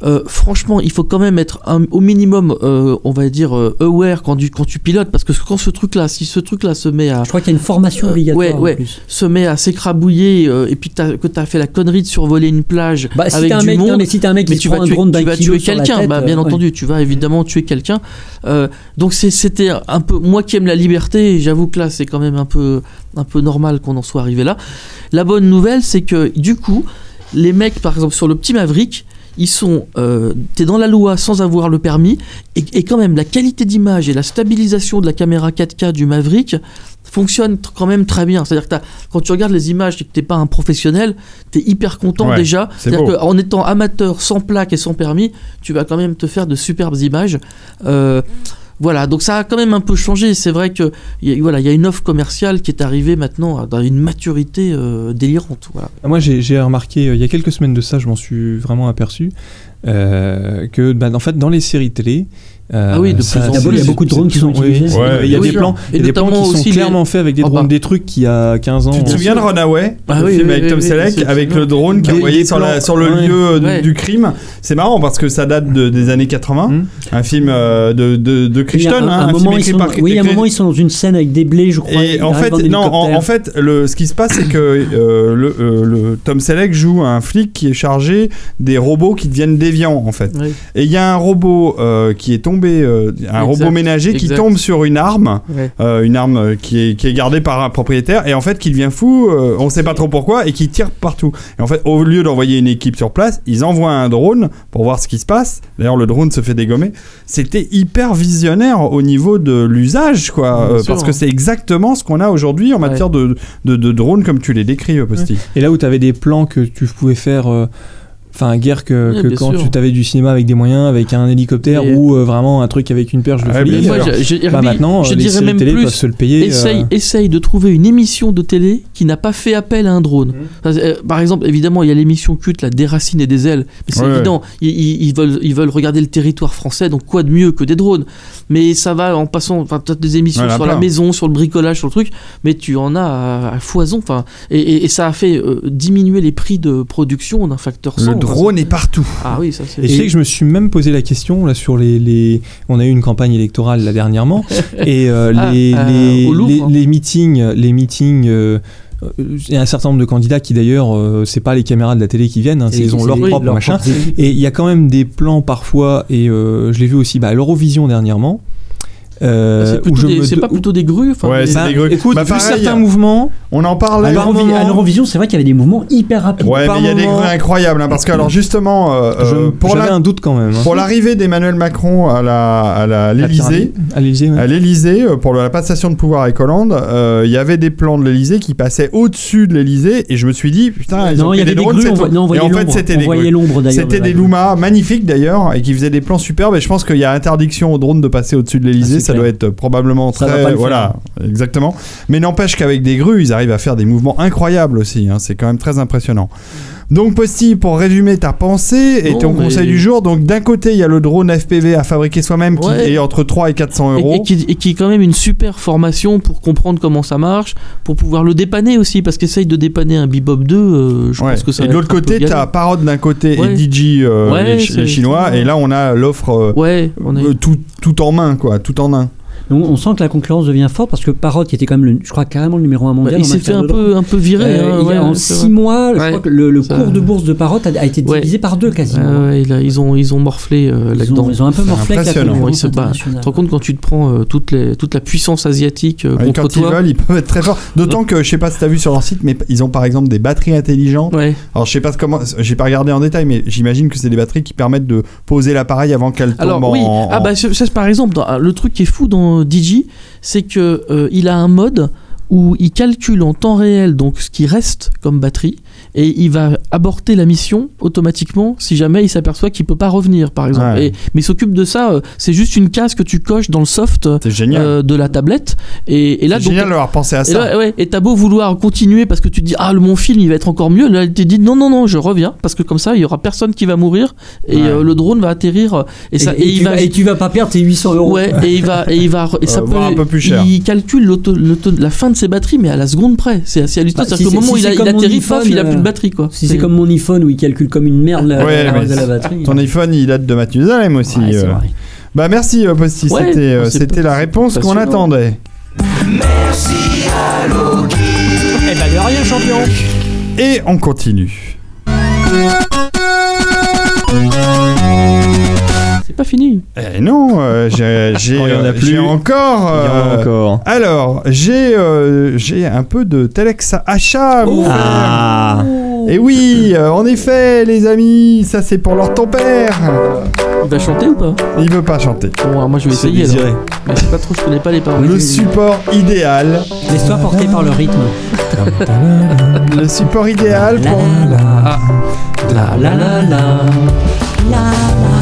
B: Euh, franchement, il faut quand même être un- au minimum, euh, on va dire, euh, aware quand tu, quand tu pilotes, parce que quand ce truc-là, si ce truc-là se met à,
D: Je crois qu'il y a une formation obligatoire
B: ouais, ouais.
D: en plus.
B: se met à s'écrabouiller, et puis t'as- que tu as fait la connerie de survoler une plage
D: Bah, si
B: avec
D: t'as un
B: du
D: mec, non,
B: monde,
D: mais si t'as un mec
B: mais
D: qui
B: tu
D: prend
B: vas
D: un
B: tuer,
D: drone
B: tu vas tuer quelqu'un, bah, bien
D: ouais.
B: entendu, tu vas évidemment tuer quelqu'un. Donc c'était un peu, moi qui aime la liberté, j'avoue que là c'est quand même un peu, un peu normal qu'on en soit arrivé là. La bonne nouvelle, c'est que du coup, les mecs, par exemple sur le petit Maverick, ils sont, euh, t'es dans la loi sans avoir le permis, et, et quand même la qualité d'image et la stabilisation de la caméra 4K du Maverick fonctionne quand même très bien. C'est-à-dire que quand tu regardes les images et que t'es pas un professionnel, t'es hyper content
C: Ouais,
B: déjà.
C: c'est
B: C'est-à-dire qu'en étant amateur sans plaque et sans permis, tu vas quand même te faire de superbes images. Euh, voilà, donc ça a quand même un peu changé. C'est vrai que y a, il y a une offre commerciale qui est arrivée maintenant dans une maturité euh, délirante. Voilà.
E: Moi, j'ai remarqué, euh, il y a quelques semaines de ça, je m'en suis vraiment aperçu, euh, que bah, dans les séries télé, euh,
B: Ah oui, de
E: ça-
B: plus en
E: c'est-
B: plus.
D: Il y a beaucoup de drones qui sont utilisés.
C: Ouais,
E: il y a des plans,
B: Et
E: il y a des plans qui sont
B: les-
E: clairement faits avec des drones,
B: bah.
E: des trucs qui a 15 ans.
C: Tu te
E: euh,
C: souviens de Runaway
B: Ah oui,
C: film
B: oui,
C: avec
B: oui,
C: Tom
B: oui,
C: Selleck avec le drone qui est envoyé sur, la-
E: plans,
C: sur le
E: ouais.
C: lieu euh, du-
B: Ouais.
C: du crime. C'est marrant parce que ça date de- des années 80.
E: Hmm.
C: Un film euh, de, de, de Crichton. hein,
D: un
C: film
D: moment,
C: écrit par
D: oui, à un moment, ils sont dans une scène avec des blés, je crois.
C: Et en fait, non, en, fait, ce qui se passe, c'est que [COUGHS] euh, euh, Tom Selleck joue un flic qui est chargé des robots qui deviennent déviants, en fait. Et il y a un robot euh, qui est tombé, euh, un
B: Exact,
C: robot ménager qui
B: exact.
C: tombe sur une arme,
B: Ouais.
C: euh, une arme euh, qui est, qui est gardée par un propriétaire, et en fait, qui devient fou, euh, on sait pas trop pourquoi, et qui tire partout. Et en fait, au lieu d'envoyer une équipe sur place, ils envoient un drone pour voir ce qui se passe. D'ailleurs, le drone se fait dégommer. C'était hyper visionnaire au niveau de l'usage, quoi, euh,
B: sûr,
C: parce que
B: hein.
C: c'est exactement ce qu'on a aujourd'hui en
B: Ouais.
C: matière de, de, de drones, comme tu les décris, Posty.
E: Et là où tu avais des plans que tu pouvais faire, euh, enfin, guère que, quand
B: sûr.
E: tu avais du cinéma avec des moyens, avec un hélicoptère ou euh, vraiment un truc avec une perche de
C: Ah,
E: folie.
B: Mais moi,
E: Bah, maintenant,
B: je
E: euh, les
B: dirais même
E: télé
B: plus.
E: peuvent se le payer.
B: Essaye,
E: euh,
B: essaye de trouver une émission de télé qui n'a pas fait appel à un drone. Euh, Par exemple, évidemment, il y a l'émission culte, la des racines et des ailes. Mais c'est
C: Ouais.
B: évident, ils, ils- ils veulent, ils veulent regarder le territoire français, donc quoi de mieux que des drones? Mais ça va en passant, enfin, tu as des émissions sur la maison, sur le bricolage, sur le truc, mais tu en as à, à foison. Enfin, et, et- et ça a fait euh, diminuer les prix de production d'un facteur 100.
C: Drone est partout.
B: Ah oui, ça c'est.
E: Et tu sais que je me suis même posé la question là sur les, les... on a eu une campagne électorale là dernièrement [LAUGHS] et euh,
B: Ah,
E: les,
B: euh,
E: les,
B: Louvre, hein.
E: les meetings les meetings euh, il y a un certain nombre de candidats qui d'ailleurs euh, c'est pas les caméras de la télé qui viennent hein,
D: Et
E: ils ont leur propre
D: leur
E: machin
D: propre-
E: et il y a quand même des plans parfois et euh, je l'ai vu aussi bah, à l'Eurovision dernièrement euh,
B: C'est
E: où
B: plutôt
E: je
B: des-
E: me
B: c'est pas plutôt des grues enfin,
C: Ouais,
B: des-
C: c'est
E: Bah,
C: des grues.
E: écoute
C: Bah,
E: vu
C: pareil,
E: certains mouvements
C: On en parle.
D: À l'Eurovision, c'est vrai qu'il y avait des mouvements hyper rapides.
C: Ouais, mais il y a des grues incroyables, hein, parce que alors justement, euh,
E: je-
C: euh, pour
E: j'avais
C: la-
E: un doute quand même hein.
C: pour l'arrivée d'Emmanuel Macron à la à l'Élysée,
E: à l'Élysée ouais.
C: à l'Élysée euh, pour la passation de pouvoir avec Hollande, euh, il y avait des plans de l'Élysée qui passaient au-dessus de l'Élysée et je me suis dit putain, ils ont
D: Non, il y avait des
C: drones,
D: grues,
C: et en fait c'était des. C'était
D: de
C: des Lumas magnifiques d'ailleurs et qui faisaient des plans superbes et je pense qu'il y a interdiction aux drones de passer au-dessus de l'Élysée,
D: Ah,
C: ça doit être probablement
D: Ça va
C: très
D: faire.
C: voilà, exactement. Mais n'empêche qu'avec des grues, ils arrivent à faire des mouvements incroyables aussi, hein, c'est quand même très impressionnant. Donc Posty, pour résumer ta pensée et ton
B: mais-
C: conseil du jour, donc d'un côté il y a le drone FPV à fabriquer soi-même qui
B: Ouais.
C: est entre 3 et 400
B: Et,
C: euros.
B: et qui, et qui est quand même une super formation pour comprendre comment ça marche, pour pouvoir le dépanner aussi, parce qu'essaye de dépanner un Bebop 2, euh, je
C: Ouais.
B: pense que ça
C: et de l'autre côté,
B: galère.
C: t'as Parrot d'un côté
B: Ouais.
C: et DJ euh, les, Ch-
B: c'est-
C: les Chinois, et là on a l'offre
B: Ouais, on est...
C: euh, tout, tout en main, quoi, tout en un.
D: Donc on sent que la concurrence devient forte parce que Parrot, qui était quand même, le, je crois, carrément le numéro un
B: Bah,
D: mondial.
B: il
D: en
B: s'est fait un peu, un peu virer.
D: Euh,
B: hein,
D: il y a-
B: ouais,
D: en
B: c'est
D: 6
B: vrai.
D: mois, je
B: Ouais.
D: crois que le, le
B: Ça-
D: cours de bourse de Parrot a, a été
B: Ouais.
D: divisé par deux quasiment.
B: Il ils, ont, ils ont morflé euh,
D: ils,
B: là-dedans.
D: ont, ils ont un peu morflé avec la concurrence.
B: Tu te rends compte quand tu te prends euh, toute, les, toute la puissance asiatique euh, contre
C: quand ils
B: toi
C: veulent, ils peuvent être très forts. D'autant que je sais pas si t'as vu sur leur site, mais ils ont par exemple des batteries intelligentes.
B: Ouais.
C: Alors je sais pas comment, j'ai pas regardé en détail, mais j'imagine que c'est des batteries qui permettent de poser l'appareil avant qu'elle tombe
B: Alors
C: en.
B: oui,
C: en-
B: ah bah ça, ça, par exemple, dans- le truc qui est fou dans Digi, c'est que euh, il a un mode où il calcule en temps réel donc ce qui reste comme batterie et il va aborter la mission automatiquement si jamais il s'aperçoit qu'il peut pas revenir par exemple.
C: Ouais.
B: Et, mais il s'occupe de ça, euh, c'est juste une case que tu coches dans le soft euh, de la tablette et, et là
C: c'est génial d'avoir pensé à
B: et
C: ça.
B: là, ouais, et t'as beau vouloir continuer parce que tu te dis ah le mon film il va être encore mieux là il te dit non non non je reviens parce que comme ça il y aura personne qui va mourir et
C: Ouais.
B: euh, le drone va atterrir et, ça
D: et
B: et il
D: tu
B: va
D: vas, et tu vas pas perdre tes 800 euros.
B: Ouais, et il va, et il va, et [LAUGHS] ça
C: Euh,
B: peut,
C: un peu plus cher.
B: Il calcule l'auto- l'auto- la fin de ses batteries, mais à la seconde près. C'est assez hallucinant.
D: Bah,
B: C'est-à-dire
D: si
B: qu'au moment où
D: si
B: il, il atterrit,
D: iPhone,
B: paf, il a plus de
D: euh,
B: batterie, quoi.
D: Si c'est comme mon iPhone où il calcule comme une merde la,
C: Ouais,
D: la la batterie.
C: Ton iPhone, il date de Mathusalem aussi.
D: Ouais,
C: euh. Bah merci euh, Posty,
B: Ouais,
C: c'était euh,
B: c'est
C: c'était la réponse qu'on attendait.
D: Eh ben de rien champion.
C: Et on continue.
B: C'est pas fini.
C: Eh non, euh, j'ai [LAUGHS] j'ai,
E: Oh, il y en a plus.
C: j'ai encore.
E: Il y en a
C: euh,
E: encore.
C: Alors, j'ai euh, j'ai un peu de Telex achat.
E: Ah
C: Et oui, euh, en effet, les amis, ça c'est pour leur ton père.
B: Il va chanter ou pas?
C: Il veut pas chanter.
B: Bon, alors moi je vais
E: C'est
B: essayer. alors.
E: désiré.
B: Mais c'est pas trop, je connais pas les paroles.
C: Le support idéal.
D: Laisse-toi porter par le rythme. [LAUGHS]
C: Le support idéal pour.
B: Ah. La la la la.
C: Je vais pas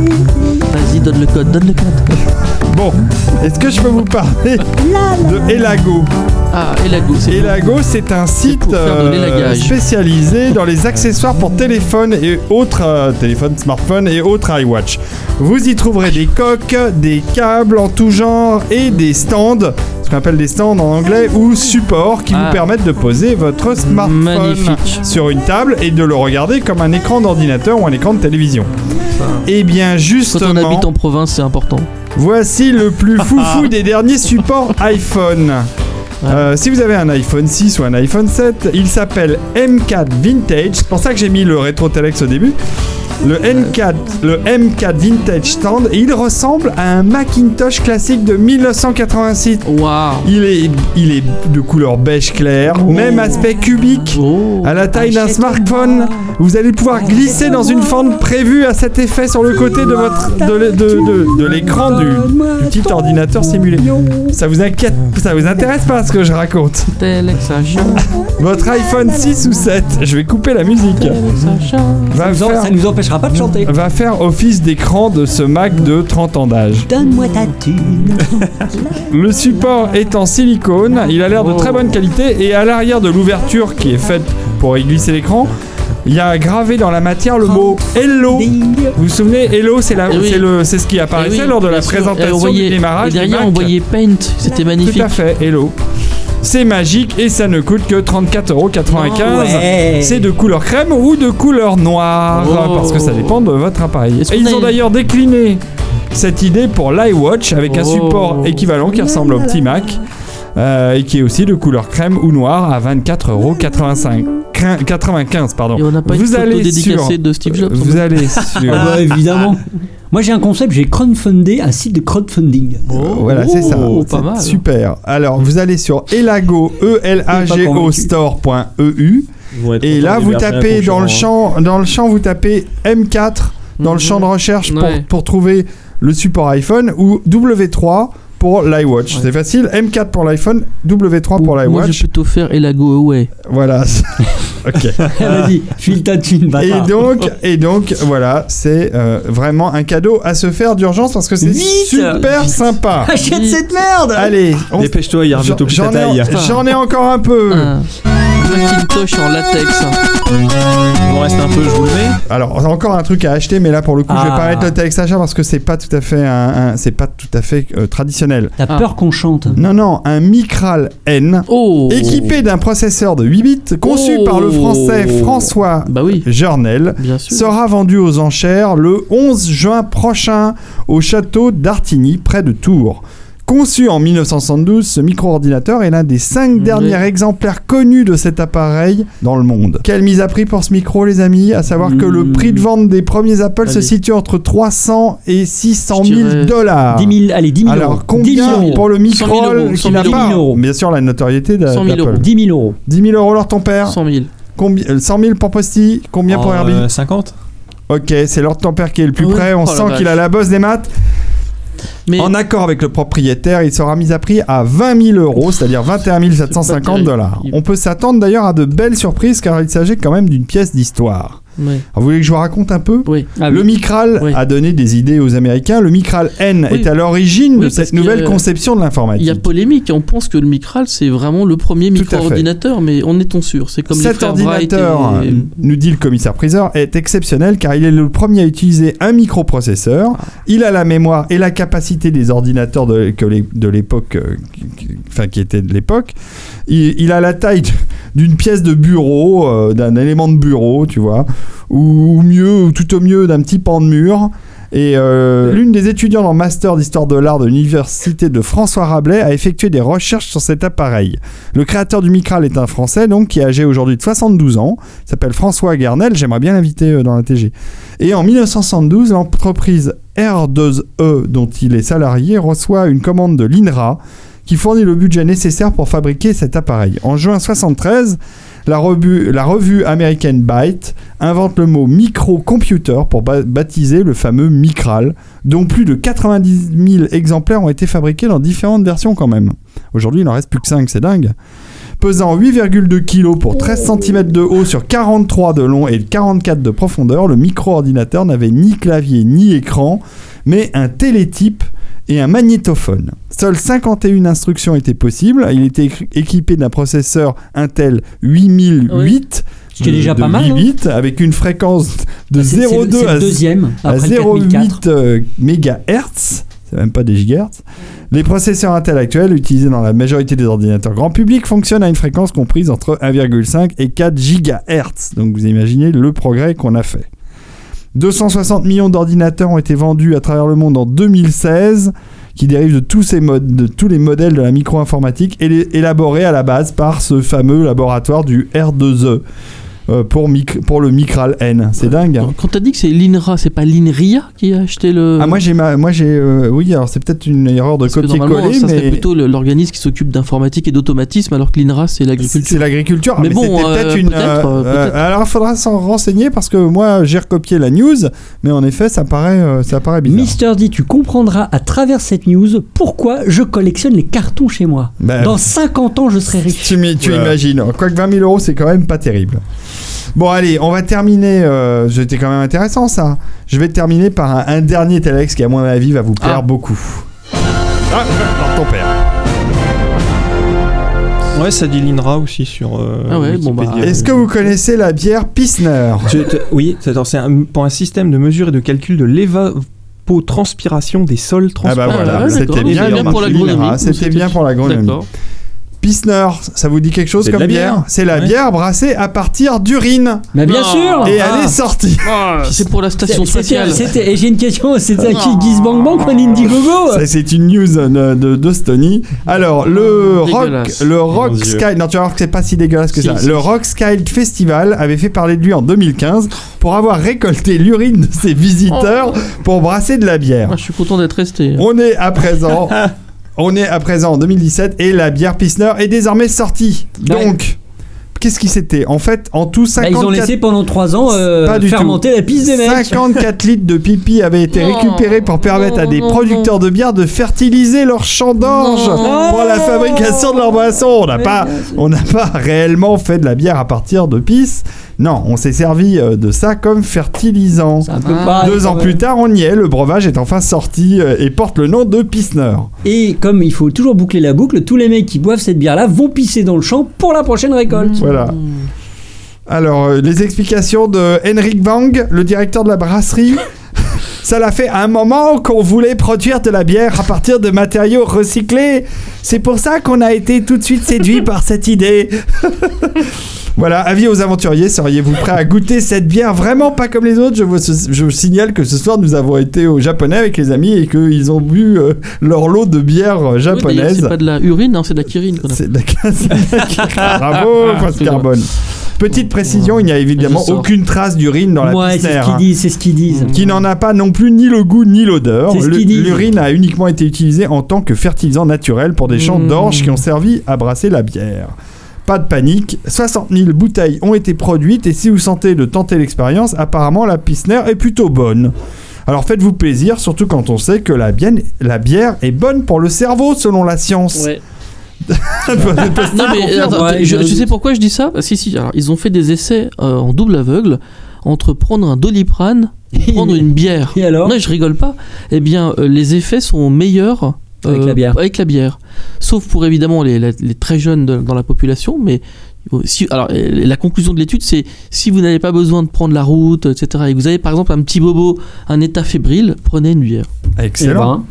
B: Vas-y, donne le code, donne le code.
C: Bon, est-ce que je peux vous parler de Elago?
B: Ah, et la go, c'est
C: Elago, c'est un site euh, spécialisé dans les accessoires pour téléphone et autres euh, téléphones, smartphones et autres iWatch. Vous y trouverez des coques, des câbles en tout genre et des stands, qu'on appelle des stands en anglais, ou supports qui
B: Ah.
C: vous permettent de poser votre smartphone
B: Magnifique.
C: sur une table et de le regarder comme un écran d'ordinateur ou un écran de télévision. Eh bien,
B: Quand
C: justement.
B: on habite en province, c'est important.
C: Voici le plus [LAUGHS] foufou des derniers supports iPhone. Euh, si vous avez un iPhone 6 ou un iPhone 7, il s'appelle M4 Vintage. C'est pour ça que j'ai mis le rétro telex au début. Le M4, le M4 Vintage Stand, et il ressemble à un Macintosh classique de 1986.
B: Waouh.
C: Il est, il est de couleur beige clair, même aspect cubique,
B: Oh.
C: à la taille d'un smartphone. Vous allez pouvoir glisser dans une fente prévue à cet effet sur le côté de votre de, l'é- de- de- de l'écran du, du petit ordinateur simulé. Ça vous inquiète, ça vous intéresse pas ce que je raconte. Votre iPhone 6 ou 7, je vais couper la musique,
D: Ça nous en-
C: faire,
D: Ça nous empêchera pas de chanter.
C: va faire office d'écran de ce Mac de 30 ans d'âge.
K: Donne-moi ta thune. [LAUGHS]
C: Le support est en silicone, il a l'air de
B: Oh.
C: très bonne qualité et à l'arrière de l'ouverture qui est faite pour y glisser l'écran, il y a gravé dans la matière le mot Hello. Vous vous souvenez, Hello, c'est la-
B: Eh oui.
C: c'est le, c'est ce qui
B: Eh
C: apparaissait
B: oui,
C: lors de la
B: sûr.
C: Présentation
B: on voyait-
C: du démarrage.
B: Et
C: du
B: derrière,
C: Mac.
B: on voyait Paint. C'était magnifique.
C: Tout à fait, Hello. C'est magique et ça ne coûte que 34,95€.
D: Ouais.
C: C'est de couleur crème ou de couleur noire
B: Oh.
C: parce que ça dépend de votre appareil. Et ils ont d'ailleurs décliné cette idée pour l'iWatch avec un
B: Oh.
C: support équivalent qui ressemble au petit Mac euh, et qui est aussi de couleur crème ou noire à 24,85€. Crin- 95 pardon.
B: Et on n'a pas
C: vous
B: une photo
C: allez
B: dédicacée
C: sur,
B: de Steve Jobs.
C: Vous allez [LAUGHS] sur
D: Ah bah, évidemment. Moi j'ai un concept, j'ai crowdfundé un site de crowdfunding.
C: Voilà, c'est ça.
B: Oh,
C: C'est
B: pas mal.
C: Super. Alors, vous allez sur elago, e l a g o
D: convaincu.
C: store.eu et là vous tapez dans le
E: concurrent.
C: champ dans le champ vous tapez M4 dans le
B: Mhm.
C: champ de recherche pour,
B: Ouais.
C: pour trouver le support iPhone ou W3 pour l'iWatch. C'est facile. M4 pour l'iPhone, W3 pour
B: Moi,
C: l'iWatch.
B: je peux t'offrir et la Go Away.
C: Voilà. [LAUGHS] ok. [LAUGHS]
D: Vas-y, file ta thune,
C: Et donc, et donc, voilà, c'est euh, vraiment un cadeau à se faire d'urgence parce que c'est
D: Vite
C: super sympa. [LAUGHS]
D: Achète cette merde
C: Allez, on-
E: Dépêche-toi, il revient au plus ta
C: j'en ai, ai encore un peu.
B: Un Macintosh en latex.
E: Il m'en reste un peu, je vous le mets.
C: Alors encore un truc à acheter, mais là pour le coup, je vais
D: Ah.
C: pas mettre le texte achat parce que c'est pas tout à fait un, un- c'est pas tout à fait euh, traditionnel.
D: T'as
B: Ah.
D: peur qu'on chante
C: Non non, un Micral N.
B: Oh
C: Équipé d'un processeur de 8 bits, conçu
B: Oh.
C: par le français François
B: Bah oui,
C: Journel,
B: bien sûr.
C: sera vendu aux enchères le 11 juin prochain au château d'Artigny, près de Tours. Conçu en 1972, ce micro-ordinateur est l'un des cinq
B: Oui.
C: derniers exemplaires connus de cet appareil dans le monde. Quelle mise à prix pour ce micro, les amis? À savoir que le prix de vente des premiers Apple se situe entre 300 et 600
B: Je
C: 000
B: dirais
C: dollars.
D: 10 000, allez, 10 000 euros.
C: Alors
D: 10
C: combien
D: 000 euros.
C: pour le
B: 100 000
C: micro
B: euros,
C: qui
B: 100
C: n'a
B: 000
C: pas
D: euros.
C: Bien sûr la notoriété de-
B: 100 000
C: d'Apple.
B: euros.
D: 10 000 euros.
C: 10 000 euros leur ton père?
B: 100 000.
C: Combien, euh, 100 000 pour Posty Combien pour Herbie?
E: euh, 50
C: Ok, c'est Lord ton père qui est le plus
B: Ah
C: près. On
B: Oh la
C: sent qu'il a la bosse des maths.
B: Mais
C: En accord avec le propriétaire, il sera mis à prix à 20 000 euros, c'est-à-dire 21 750
B: terrible.
C: dollars. On peut s'attendre d'ailleurs à de belles surprises car il s'agit quand même d'une pièce d'histoire.
B: Ouais.
C: Alors, Vous voulez que je vous raconte un peu
B: oui.
D: Ah
C: Le
D: oui.
C: Micral
B: Oui.
C: a donné des idées aux Américains. Le Micral N
B: Oui.
C: est à l'origine
B: Oui,
C: de cette nouvelle
B: euh,
C: conception de
B: Il y a
C: l'informatique.
B: polémique. On pense que le Micral, c'est vraiment le premier micro-ordinateur, mais on est-on sûr C'est comme les
C: Cet
B: Wright
C: ordinateur,
B: et-
C: nous dit le commissaire priseur, est exceptionnel car il est le premier à utiliser un microprocesseur. Il a la mémoire et la capacité des ordinateurs de, que les- de l'époque, euh, qui- enfin qui étaient de l'époque. Il, il a la taille d'une pièce de bureau, euh, d'un élément de bureau, tu vois, ou, mieux, ou tout au mieux d'un petit pan de mur. Et euh, l'une des étudiantes en master d'histoire de l'art de l'université de François Rabelais a effectué des recherches sur cet appareil. Le créateur du Micral est un Français, donc, qui est âgé aujourd'hui de 72 ans. S'appelle François Garnel. J'aimerais bien l'inviter euh, dans la TG. Et en 1972, l'entreprise R2E, dont il est salarié, reçoit une commande de l'INRA qui fournit le budget nécessaire pour fabriquer cet appareil. En juin 73, la revue, la américaine Byte invente le mot microcomputer pour ba- baptiser le fameux Micral, dont plus de 90 000 exemplaires ont été fabriqués dans différentes versions quand même. Aujourd'hui, il en reste plus que 5, c'est dingue. Pesant 8,2 kg pour 13 cm de haut sur 43 de long et 44 de profondeur, le micro-ordinateur n'avait ni clavier ni écran, mais un télétype et un magnétophone. Seules 51 instructions étaient possibles. Il était équipé d'un processeur Intel 8008
D: Ce qui est déjà
C: de
D: pas mal,
C: 8
D: hein.
C: bits avec une fréquence de
D: Bah, c'est- c'est le-
C: 0,2
D: c'est
C: à
D: le deuxième,
C: à
D: après le 4004.
C: 0,8 euh, MHz. C'est même pas des gigahertz. Les processeurs Intel actuels utilisés dans la majorité des ordinateurs grand public fonctionnent à une fréquence comprise entre 1,5 et 4 gigahertz. Donc vous imaginez le progrès qu'on a fait. 260 millions d'ordinateurs ont été vendus à travers le monde en 2016, qui dérivent de tous, de tous les modèles de la micro-informatique, élaborés à la base par ce fameux laboratoire du R2E euh, pour, mic- pour le Micral N. C'est dingue. hein.
B: Quand t'as dit que c'est l'INRA, c'est pas l'INRIA qui a acheté le.
C: Ah moi j'ai ma, moi j'ai euh, oui alors c'est peut-être une erreur de copier-coller
B: ça serait
C: mais
B: plutôt l'organisme qui s'occupe d'informatique et d'automatisme, alors que l'INRA, c'est
C: c'est
B: l'agriculture.
C: l'agriculture.
B: Mais
C: Mais,
B: bon,
C: c'était
B: euh,
C: peut-être une.
B: euh, peut-être.
C: alors il faudra s'en renseigner parce que moi j'ai recopié la news, mais en effet ça paraît euh, ça paraît bizarre.
D: Mister D, tu comprendras à travers cette news pourquoi je collectionne les cartons chez moi.
C: Bah,
D: Dans 50 ans, je serai riche.
C: tu, tu imagines. Quoique 20 000 euros c'est quand même pas terrible. Bon allez, on va terminer. euh, C'était quand même intéressant ça. Je vais terminer par un, un dernier Telex qui à mon avis va vous plaire
B: Ah.
C: beaucoup. Ah, alors ton père.
E: Ouais, ça dit l'INRA aussi sur. euh,
B: Ah ouais, bon, bah.
C: Est-ce que vous connaissez la bière
E: te- oui, c'est attends, c'est un- pour un système de mesure et de calcul de l'évapotranspiration des sols
C: Ah bah voilà,
B: ouais,
C: c'était bien,
B: bien pour l'agronomie.
C: C'était bien pour l'agronomie. Pilsner, ça vous dit quelque chose
E: C'est
C: comme
E: la
C: bière,
E: bière.
C: C'est la
E: Ouais.
C: bière brassée à partir d'urine.
D: Mais bien
B: Non.
D: sûr
C: Et
D: Ah.
C: elle est sortie.
B: C'est pour la station spatiale.
D: Et j'ai une question, c'était à qui Guise Bang Bang ou Indiegogo
C: C'est une news de, de, de Stony. Alors, le rock, le rock. Sky, non, tu vas voir que c'est pas si dégueulasse que
B: Si,
C: ça.
B: si,
C: le. Rock Sky Festival avait fait parler de lui en 2015 pour avoir récolté l'urine de ses visiteurs pour brasser de la bière.
B: Moi, je suis content d'être resté.
C: On est à présent. [LAUGHS] On est à présent en 2017 et la bière Pilsner est désormais sortie.
D: Ouais.
C: Donc, qu'est-ce qui s'était En fait, en tout,
D: Bah,
C: 54...
D: ils ont laissé pendant 3 ans euh,
C: Pas du
D: fermenter
C: tout.
D: la piste des mecs.
C: 54 litres de pipi avaient été
B: Non,
C: récupérés pour permettre à des
B: non,
C: producteurs de bière de fertiliser leurs champs d'orge pour la fabrication de leur boisson. On n'a pas, on n'a pas réellement fait de la bière à partir de pisse. Non, on s'est servi euh, de ça comme fertilisant.
B: Ah.
C: Deux ans plus tard, on y est. Le breuvage est enfin sorti euh, et porte le nom de Pilsner.
D: Et comme il faut toujours boucler la boucle, tous les mecs qui boivent cette bière-là vont pisser dans le champ pour la prochaine récolte.
C: Alors, euh, les explications de Henrik Wang, le directeur de la brasserie. [LAUGHS] Ça l'a fait un moment qu'on voulait produire de la bière à partir de matériaux recyclés. C'est pour ça qu'on a été tout de suite séduit par cette idée. [LAUGHS] voilà, avis aux aventuriers, seriez-vous prêts à goûter cette bière vraiment pas comme les autres? Je vous, je vous signale que ce soir nous avons été au Japonais avec les amis et qu'ils ont bu euh, leur lot de bière euh,
B: Oui,
C: japonaise.
B: c'est pas de la urine, non, c'est de la kirine.
C: C'est de la c'est de la- [LAUGHS] Bravo,
B: Ah, excusez-moi.
C: Carbone. Petite précision, il n'y a évidemment aucune trace d'urine dans la
D: Ouais, c'est ce qu'ils
C: hein,
D: disent, c'est ce qu'ils disent.
C: qui n'en a pas non plus ni le goût ni l'odeur.
D: C'est ce
C: Le-
D: qu'ils disent.
C: L'urine a uniquement été utilisée en tant que fertilisant naturel pour des champs
B: Mmh.
C: d'orge qui ont servi à brasser la bière. Pas de panique, 60 000 bouteilles ont été produites et si vous sentez de tenter l'expérience, apparemment la Pilsner est plutôt bonne. Alors faites-vous plaisir, surtout quand on sait que la, bienne- la bière est bonne pour le cerveau selon la science.
B: Ouais. [LAUGHS]
C: Parce
B: Non mais attends,
D: Ouais,
B: je, sais pourquoi je dis ça? Si si, alors ils ont fait des essais euh, en double aveugle entre prendre un doliprane et prendre [LAUGHS] une bière.
D: Et alors
B: Non, je rigole pas. Eh bien, euh, les effets sont meilleurs
D: Avec
B: euh,
D: la bière.
B: Avec la bière. Sauf pour évidemment les, les- les très jeunes de- dans la population, mais si, alors euh, la conclusion de l'étude, c'est si vous n'avez pas besoin de prendre la route, etc., et que vous avez par exemple un petit bobo, un état fébrile, prenez une bière.
C: Excellent.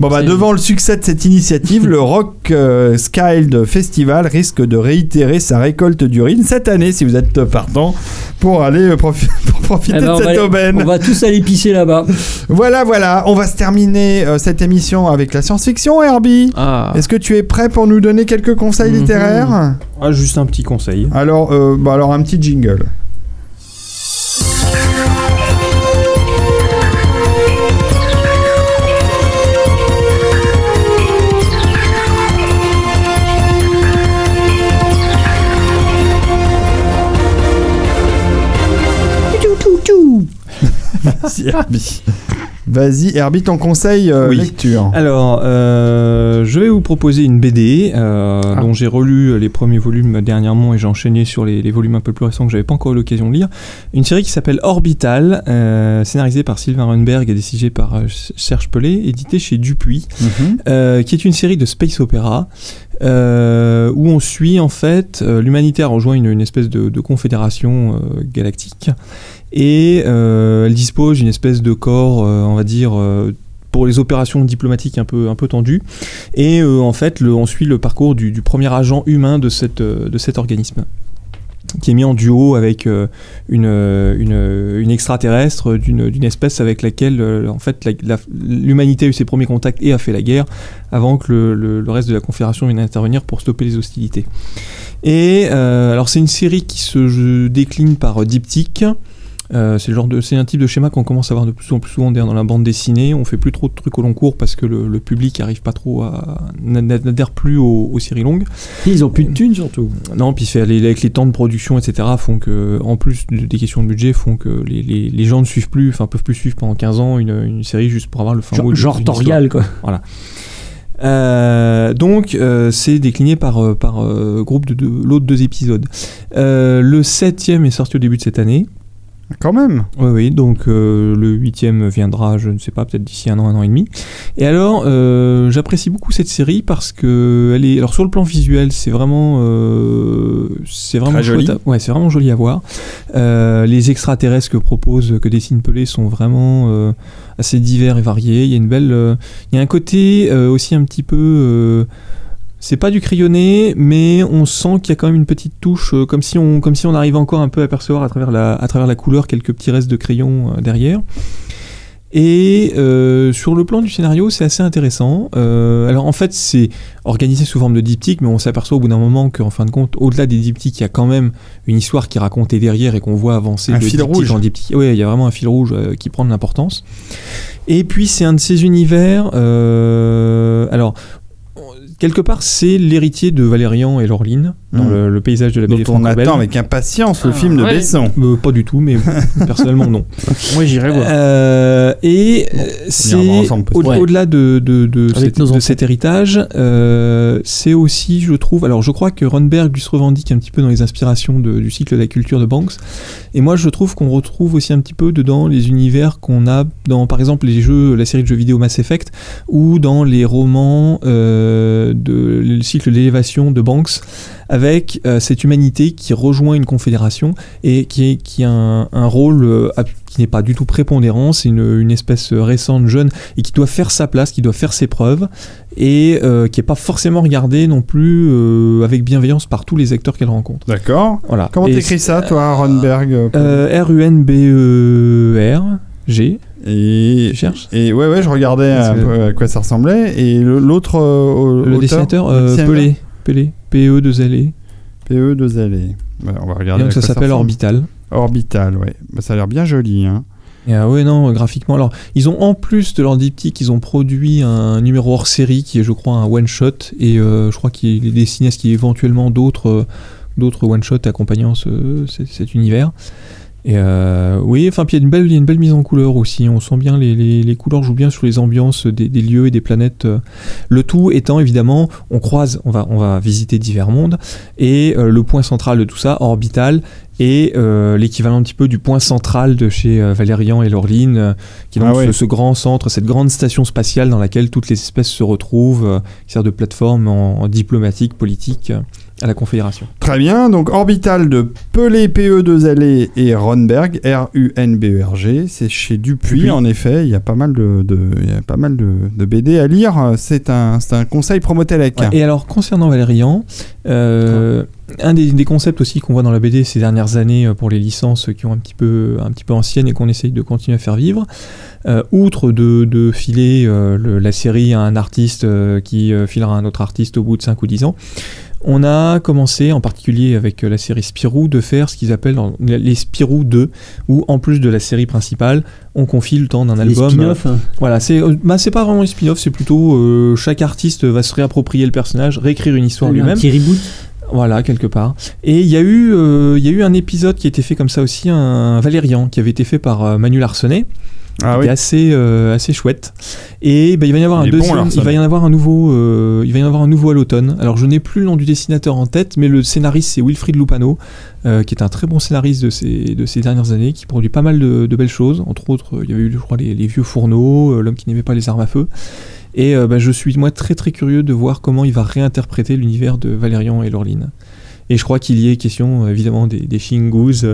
D: Ben,
C: Bon bah devant le succès de cette initiative, [LAUGHS] le Rock euh, Skyld Festival risque de réitérer sa récolte d'urine cette année si vous êtes partant pour aller euh, profi- [LAUGHS] pour profiter
D: eh ben,
C: de
D: on,
C: cette
D: va,
C: aubaine.
D: on va tous aller pisser là-bas. [LAUGHS]
C: Voilà voilà, on va se terminer euh, cette émission avec la science-fiction Herbie.
B: Ah.
C: Est-ce que tu es prêt pour nous donner quelques conseils
B: Mhm.
C: littéraires?
E: Ah, juste un petit conseil.
C: Alors euh, bah alors un petit jingle. Vas-y [LAUGHS] Herbie. Vas-y Herbie, ton conseil euh,
E: Oui.
C: lecture.
E: Alors, euh, je vais vous proposer une BD euh,
C: Ah.
E: dont j'ai relu les premiers volumes dernièrement et j'ai enchaîné sur les, les volumes un peu plus récents que j'avais pas encore eu l'occasion de lire. Une série qui s'appelle Orbital, euh, scénarisée par Sylvain Runberg et dessinée par euh, Serge Pelé, éditée chez Dupuis,
C: Mhm.
E: euh, qui est une série de space opéra. euh, où on suit en fait euh, l'humanité a rejoint une, une espèce de, de confédération euh, galactique et euh, elle dispose d'une espèce de corps, euh, on va dire, euh, pour les opérations diplomatiques un peu, un peu tendues. Et en fait, on suit le parcours du, premier agent humain de, cette, de cet organisme qui est mis en duo avec une, une, extraterrestre d'une espèce avec laquelle en fait l'humanité a eu ses premiers contacts et a fait la guerre avant que le, le- reste de la confédération vienne intervenir pour stopper les hostilités. Et alors c'est une série qui se décline par diptyque. Euh, c'est le genre de, c'est un type de schéma qu'on commence à voir de plus en plus souvent dans la bande dessinée. On fait plus trop de trucs au long cours parce que le, le public arrive pas trop à n'adhère plus aux, aux séries longues.
D: Ils ont plus de thunes surtout.
E: Non, puis fait, les- avec les temps de production, etc., font que, en plus de- des questions de budget, font que les, les- les gens ne suivent plus, enfin peuvent plus suivre pendant 15 ans une, une série juste pour avoir le fin
D: Genre,
E: mot. de-
D: genre Torial, quoi.
E: histoire. Euh, donc, euh, c'est décliné par, euh, par euh, groupe de l'autre deux épisodes. Euh, le septième est sorti au début de cette année.
C: Quand même.
E: Oui, oui, donc euh, le huitième viendra, je ne sais pas, peut-être d'ici un an, un an et demi. Et alors, euh, j'apprécie beaucoup cette série parce que elle est, alors sur le plan visuel, c'est vraiment, euh, c'est vraiment
C: Très joli.
E: chouette à- ouais, c'est vraiment joli à voir. Euh, les extraterrestres que propose, que dessine Pelé, sont vraiment euh, assez divers et variés. Il y a une belle, euh, il y a un côté euh, aussi un petit peu. C'est pas du crayonné, mais on sent qu'il y a quand même une petite touche, euh, comme si on, comme si on arrivait encore un peu à apercevoir à travers la, à travers la couleur quelques petits restes de crayon euh, derrière. Et euh, sur le plan du scénario, c'est assez intéressant. Alors en fait, c'est organisé sous forme de diptyque, mais on s'aperçoit au bout d'un moment qu'en fin de compte, au-delà des diptyques, il y a quand même une histoire qui est racontée derrière et qu'on voit avancer
C: Un
E: de
C: fil
E: diptyque
C: rouge.
E: en diptyque. Oui, il y a vraiment un fil rouge qui prend de l'importance. Et puis c'est un de ces univers. euh, alors quelque part, c'est l'héritier de Valérian et Laureline dans
C: Mm.
E: le, le paysage de la BD
C: on attend avec impatience le
B: Ah,
C: film de
B: ouais.
C: Besson.
E: Euh, pas du tout, mais [LAUGHS] personnellement non.
B: Moi, j'irai voir.
E: Euh, et euh, c'est au- au-delà de, de, de, cet, de cet héritage, euh, c'est aussi, je trouve, alors je crois que Ronberg lui se revendique un petit peu dans les inspirations de- du cycle de la culture de Banks, et moi je trouve qu'on retrouve aussi un petit peu dedans les univers qu'on a dans, par exemple, les jeux, la série de jeux vidéo Mass Effect, ou dans les romans euh, de le cycle d'élévation de Banks, avec euh, cette humanité qui rejoint une confédération et qui, est, qui a un, un rôle euh, qui n'est pas du tout prépondérant, c'est une, une espèce récente, jeune, et qui doit faire sa place, qui doit faire ses preuves, et euh, qui n'est pas forcément regardée non plus euh, avec bienveillance par tous les acteurs qu'elle rencontre.
C: D'accord.
E: Voilà.
C: Comment t'écris ça, toi, Ronberg euh,
E: R-U-N-B-E-R, G.
C: Et
E: Tu cherches
C: Et ouais, ouais, je regardais un peu à quoi ça ressemblait. Et le- l'autre euh,
E: Le
C: auteur,
E: dessinateur,
C: le
E: euh, Pelé. Pelé. P-E-2-L-E.
C: PE 2 L. Ouais, on va
E: Et
C: regarder.
E: donc ça s'appelle. Orbital.
C: Orbital, ouais. Bah, ça a l'air bien joli, hein.
E: Et, euh, ouais, non, graphiquement. Alors, ils ont en plus de leur diptyque, ils ont produit un numéro hors série qui est, je crois, un one shot. Et euh, je crois qu'il est destiné à ce qu'il y ait éventuellement d'autres euh, d'autres one shot accompagnant ce- cet univers. Et euh, oui, enfin, puis il y a une belle, il y a une belle mise en couleur aussi. On sent bien les, les, les couleurs jouent bien sur les ambiances des, des lieux et des planètes. euh. Le tout étant évidemment, on croise, on va, on va visiter divers mondes. Et euh, le point central de tout ça, orbital, et euh, l'équivalent un petit peu du point central de chez euh, Valérian et Laureline, euh, qui est donc
C: Ah ouais.
E: ce, ce grand centre, cette grande station spatiale dans laquelle toutes les espèces se retrouvent, qui sert de plateforme en, en diplomatique, politique à la Confédération.
C: Très bien. Donc, Orbital de Pelé, PE 2 L et Ronberg, R-U-N-B-E-R-G. C'est chez Dupuis,
E: Dupuis.
C: en effet. Il y a pas mal de, de- il y a pas mal de, de BD à lire. C'est un, un conseil Promotelec.
E: Ouais, Et alors, concernant Valérian, euh, un des, des concepts aussi qu'on voit dans la BD ces dernières années euh, pour les licences qui ont un petit peu, un petit peu anciennes et qu'on essaye de continuer à faire vivre, euh, outre de, de filer euh, le- la série à un artiste qui filera à un autre artiste au bout de 5 ou 10 ans, on a commencé, en particulier avec euh, la série Spirou, de faire ce qu'ils appellent les Spirou 2, où en plus de la série principale, on confie le temps d'un album.
D: spin-offs. hein.
E: Voilà, c'est euh, bah, c'est pas vraiment les spin-offs, c'est plutôt euh, chaque artiste va se réapproprier le personnage, réécrire une histoire
D: Un
E: lui-même.
D: petit reboot.
E: Voilà, quelque part. Et il y, a eu, euh, y a eu un épisode qui a été fait comme ça aussi, un Valérian, qui avait été fait par euh, Manu Larsenet,
C: Ah oui.
E: assez, euh, assez chouette. Et bah, il va y en avoir
C: Il
E: un
C: bon,
E: deuxième, il va y en avoir un nouveau, euh, il va y en avoir un nouveau à l'automne. Alors je n'ai plus le nom du dessinateur en tête, mais le scénariste c'est Wilfried Lupano, euh, qui est un très bon scénariste de ces, de ces dernières années, qui produit pas mal de, de belles choses. Entre autres, il y avait eu, je crois, les, les vieux fourneaux, l'homme qui n'aimait pas les armes à feu. Et bah, je suis moi très très curieux de voir comment il va réinterpréter l'univers de Valérian et Laureline. Et je crois qu'il y est question évidemment des, des Shingus,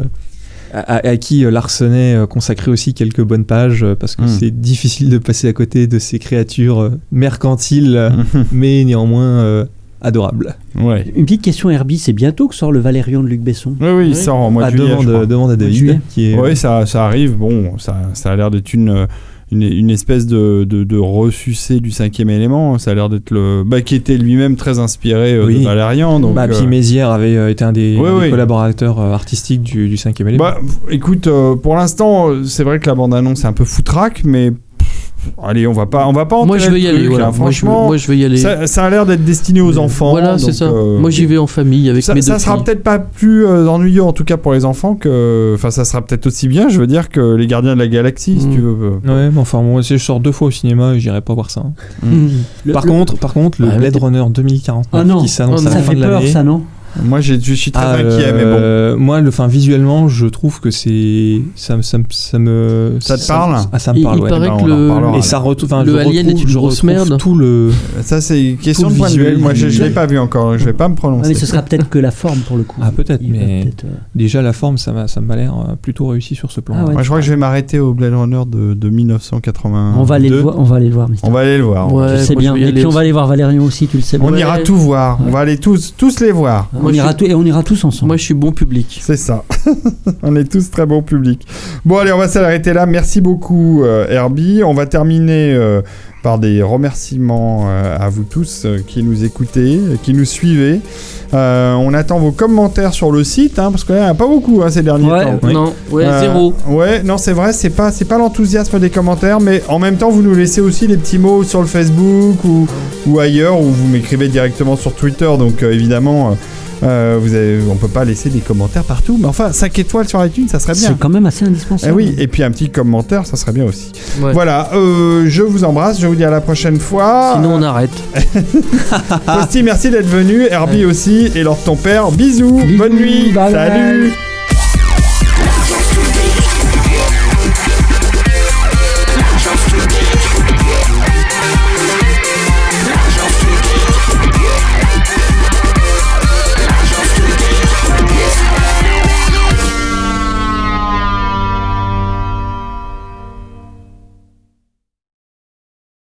E: à, qui euh, Larsenet euh, consacrait aussi quelques bonnes pages, euh, parce que
C: Mm.
E: c'est difficile de passer à côté de ces créatures mercantiles, [LAUGHS] mais néanmoins euh, adorables.
C: Ouais.
D: Une petite question, Herbie, c'est bientôt que sort le Valérian de Luc Besson.
C: Oui, oui, il sort en mois
E: Ah,
C: de juillet.
E: demande,
C: je crois.
E: demande à David,
D: juillet.
E: qui est...
C: Oui, ça, ça arrive. Bon, ça, ça a l'air d'être une, une, une espèce de, de, de ressucé du cinquième élément. Ça a l'air d'être le. Bah, qui était lui-même très inspiré euh,
E: Oui.
C: de Valérian. Donc,
E: bah,
C: euh,
E: puis Mézières avait euh, été un des, un collaborateurs euh, artistiques du, du cinquième élément.
C: bah, écoute, euh, pour l'instant, euh, c'est vrai que la bande-annonce est un peu foutraque, mais. Allez, on va pas, on va pas
B: Moi, je vais y
C: le
B: aller. voilà.
C: là.
B: Moi, je veux-
C: Franchement,
B: moi, je vais y aller.
C: ça, ça a l'air d'être destiné aux enfants.
B: Voilà, c'est ça.
C: euh,
B: Moi, j'y vais en famille avec
C: ça,
B: mes
C: ça
B: deux
C: sera
B: filles.
C: peut-être pas plus euh, ennuyeux en tout cas pour les enfants que enfin ça sera peut-être aussi bien je veux dire que les gardiens de la galaxie si
B: Mm.
C: tu veux
E: Ouais, mais enfin, moi, si je sors deux fois au cinéma, j'irai pas voir ça. hein.
B: Mm.
D: Le-
E: par,
D: le-
E: contre, par contre, le
B: Ah,
E: Blade Runner 2049
D: Ah non.
E: qui s'annonce
B: Oh
E: à la
D: Ça
E: fin
D: fait
E: de
D: peur,
E: l'année.
D: ça, non
C: moi je suis très
E: Ah,
C: inquiet mais bon
E: euh, Moi, le, enfin, visuellement, je trouve que c'est ça, me- ça, me- ça me
C: Ça te parle
E: Ah, ça me parle.
B: il
E: ouais.
B: paraît
C: bah,
B: que le.
E: Et ça
B: Le
E: je
B: alien
E: retrouve-
B: est une
E: je
B: grosse merde.
E: Tout le.
C: ça c'est question
E: Tout
C: de
E: visuel
C: moi je, je l'ai pas vu encore donc je vais pas me
D: Ah,
C: prononcer
D: mais ce sera peut-être que la forme pour le coup.
E: Ah, peut-être, mais-
D: euh,
E: Déjà, la forme, ça m'a, ça m'a l'air euh, plutôt réussi sur ce plan.
D: Ah ouais.
C: moi je crois que je vais m'arrêter au Blade Runner de, de 1980
D: On va aller le voir, on va aller le voir,
C: on va aller le voir
B: Ouais,
D: tu sais bien. Et puis on va aller voir Valérian aussi, tu le sais bien.
C: on ira tout voir on va aller tous tous les voir
D: On ira
B: suis-
D: tout, et on ira tous ensemble.
B: Moi, je suis bon public.
C: C'est ça. [LAUGHS] on est tous très bon public. Bon, allez, on va s'arrêter là. Merci beaucoup, euh, Herbie. On va terminer euh, par des remerciements euh, à vous tous euh, qui nous écoutez, qui nous suivez. Euh, on attend vos commentaires sur le site, hein, parce qu'il n'y en a pas beaucoup hein, ces derniers
D: Ouais,
C: temps.
B: Non, ouais,
C: Euh,
B: zéro.
C: Ouais, non, c'est vrai, c'est pas, c'est pas l'enthousiasme des commentaires, mais en même temps, vous nous laissez aussi les petits mots sur le Facebook ou, ou ailleurs, ou vous m'écrivez directement sur Twitter, donc euh, évidemment, euh, vous avez, on peut pas laisser des commentaires partout, mais enfin, 5 étoiles sur iTunes, ça serait bien.
D: C'est quand même assez
C: Eh
D: indispensable.
C: oui, et puis un petit commentaire, ça serait bien aussi.
B: Ouais.
C: Voilà, euh, je vous embrasse, je vous dis à la prochaine fois.
B: Sinon, on arrête. [LAUGHS]
C: Posty, merci d'être venu, Herbie aussi, et Lord ton père, bisous,
D: Bisous,
C: bonne nuit,
D: bye bye.
C: salut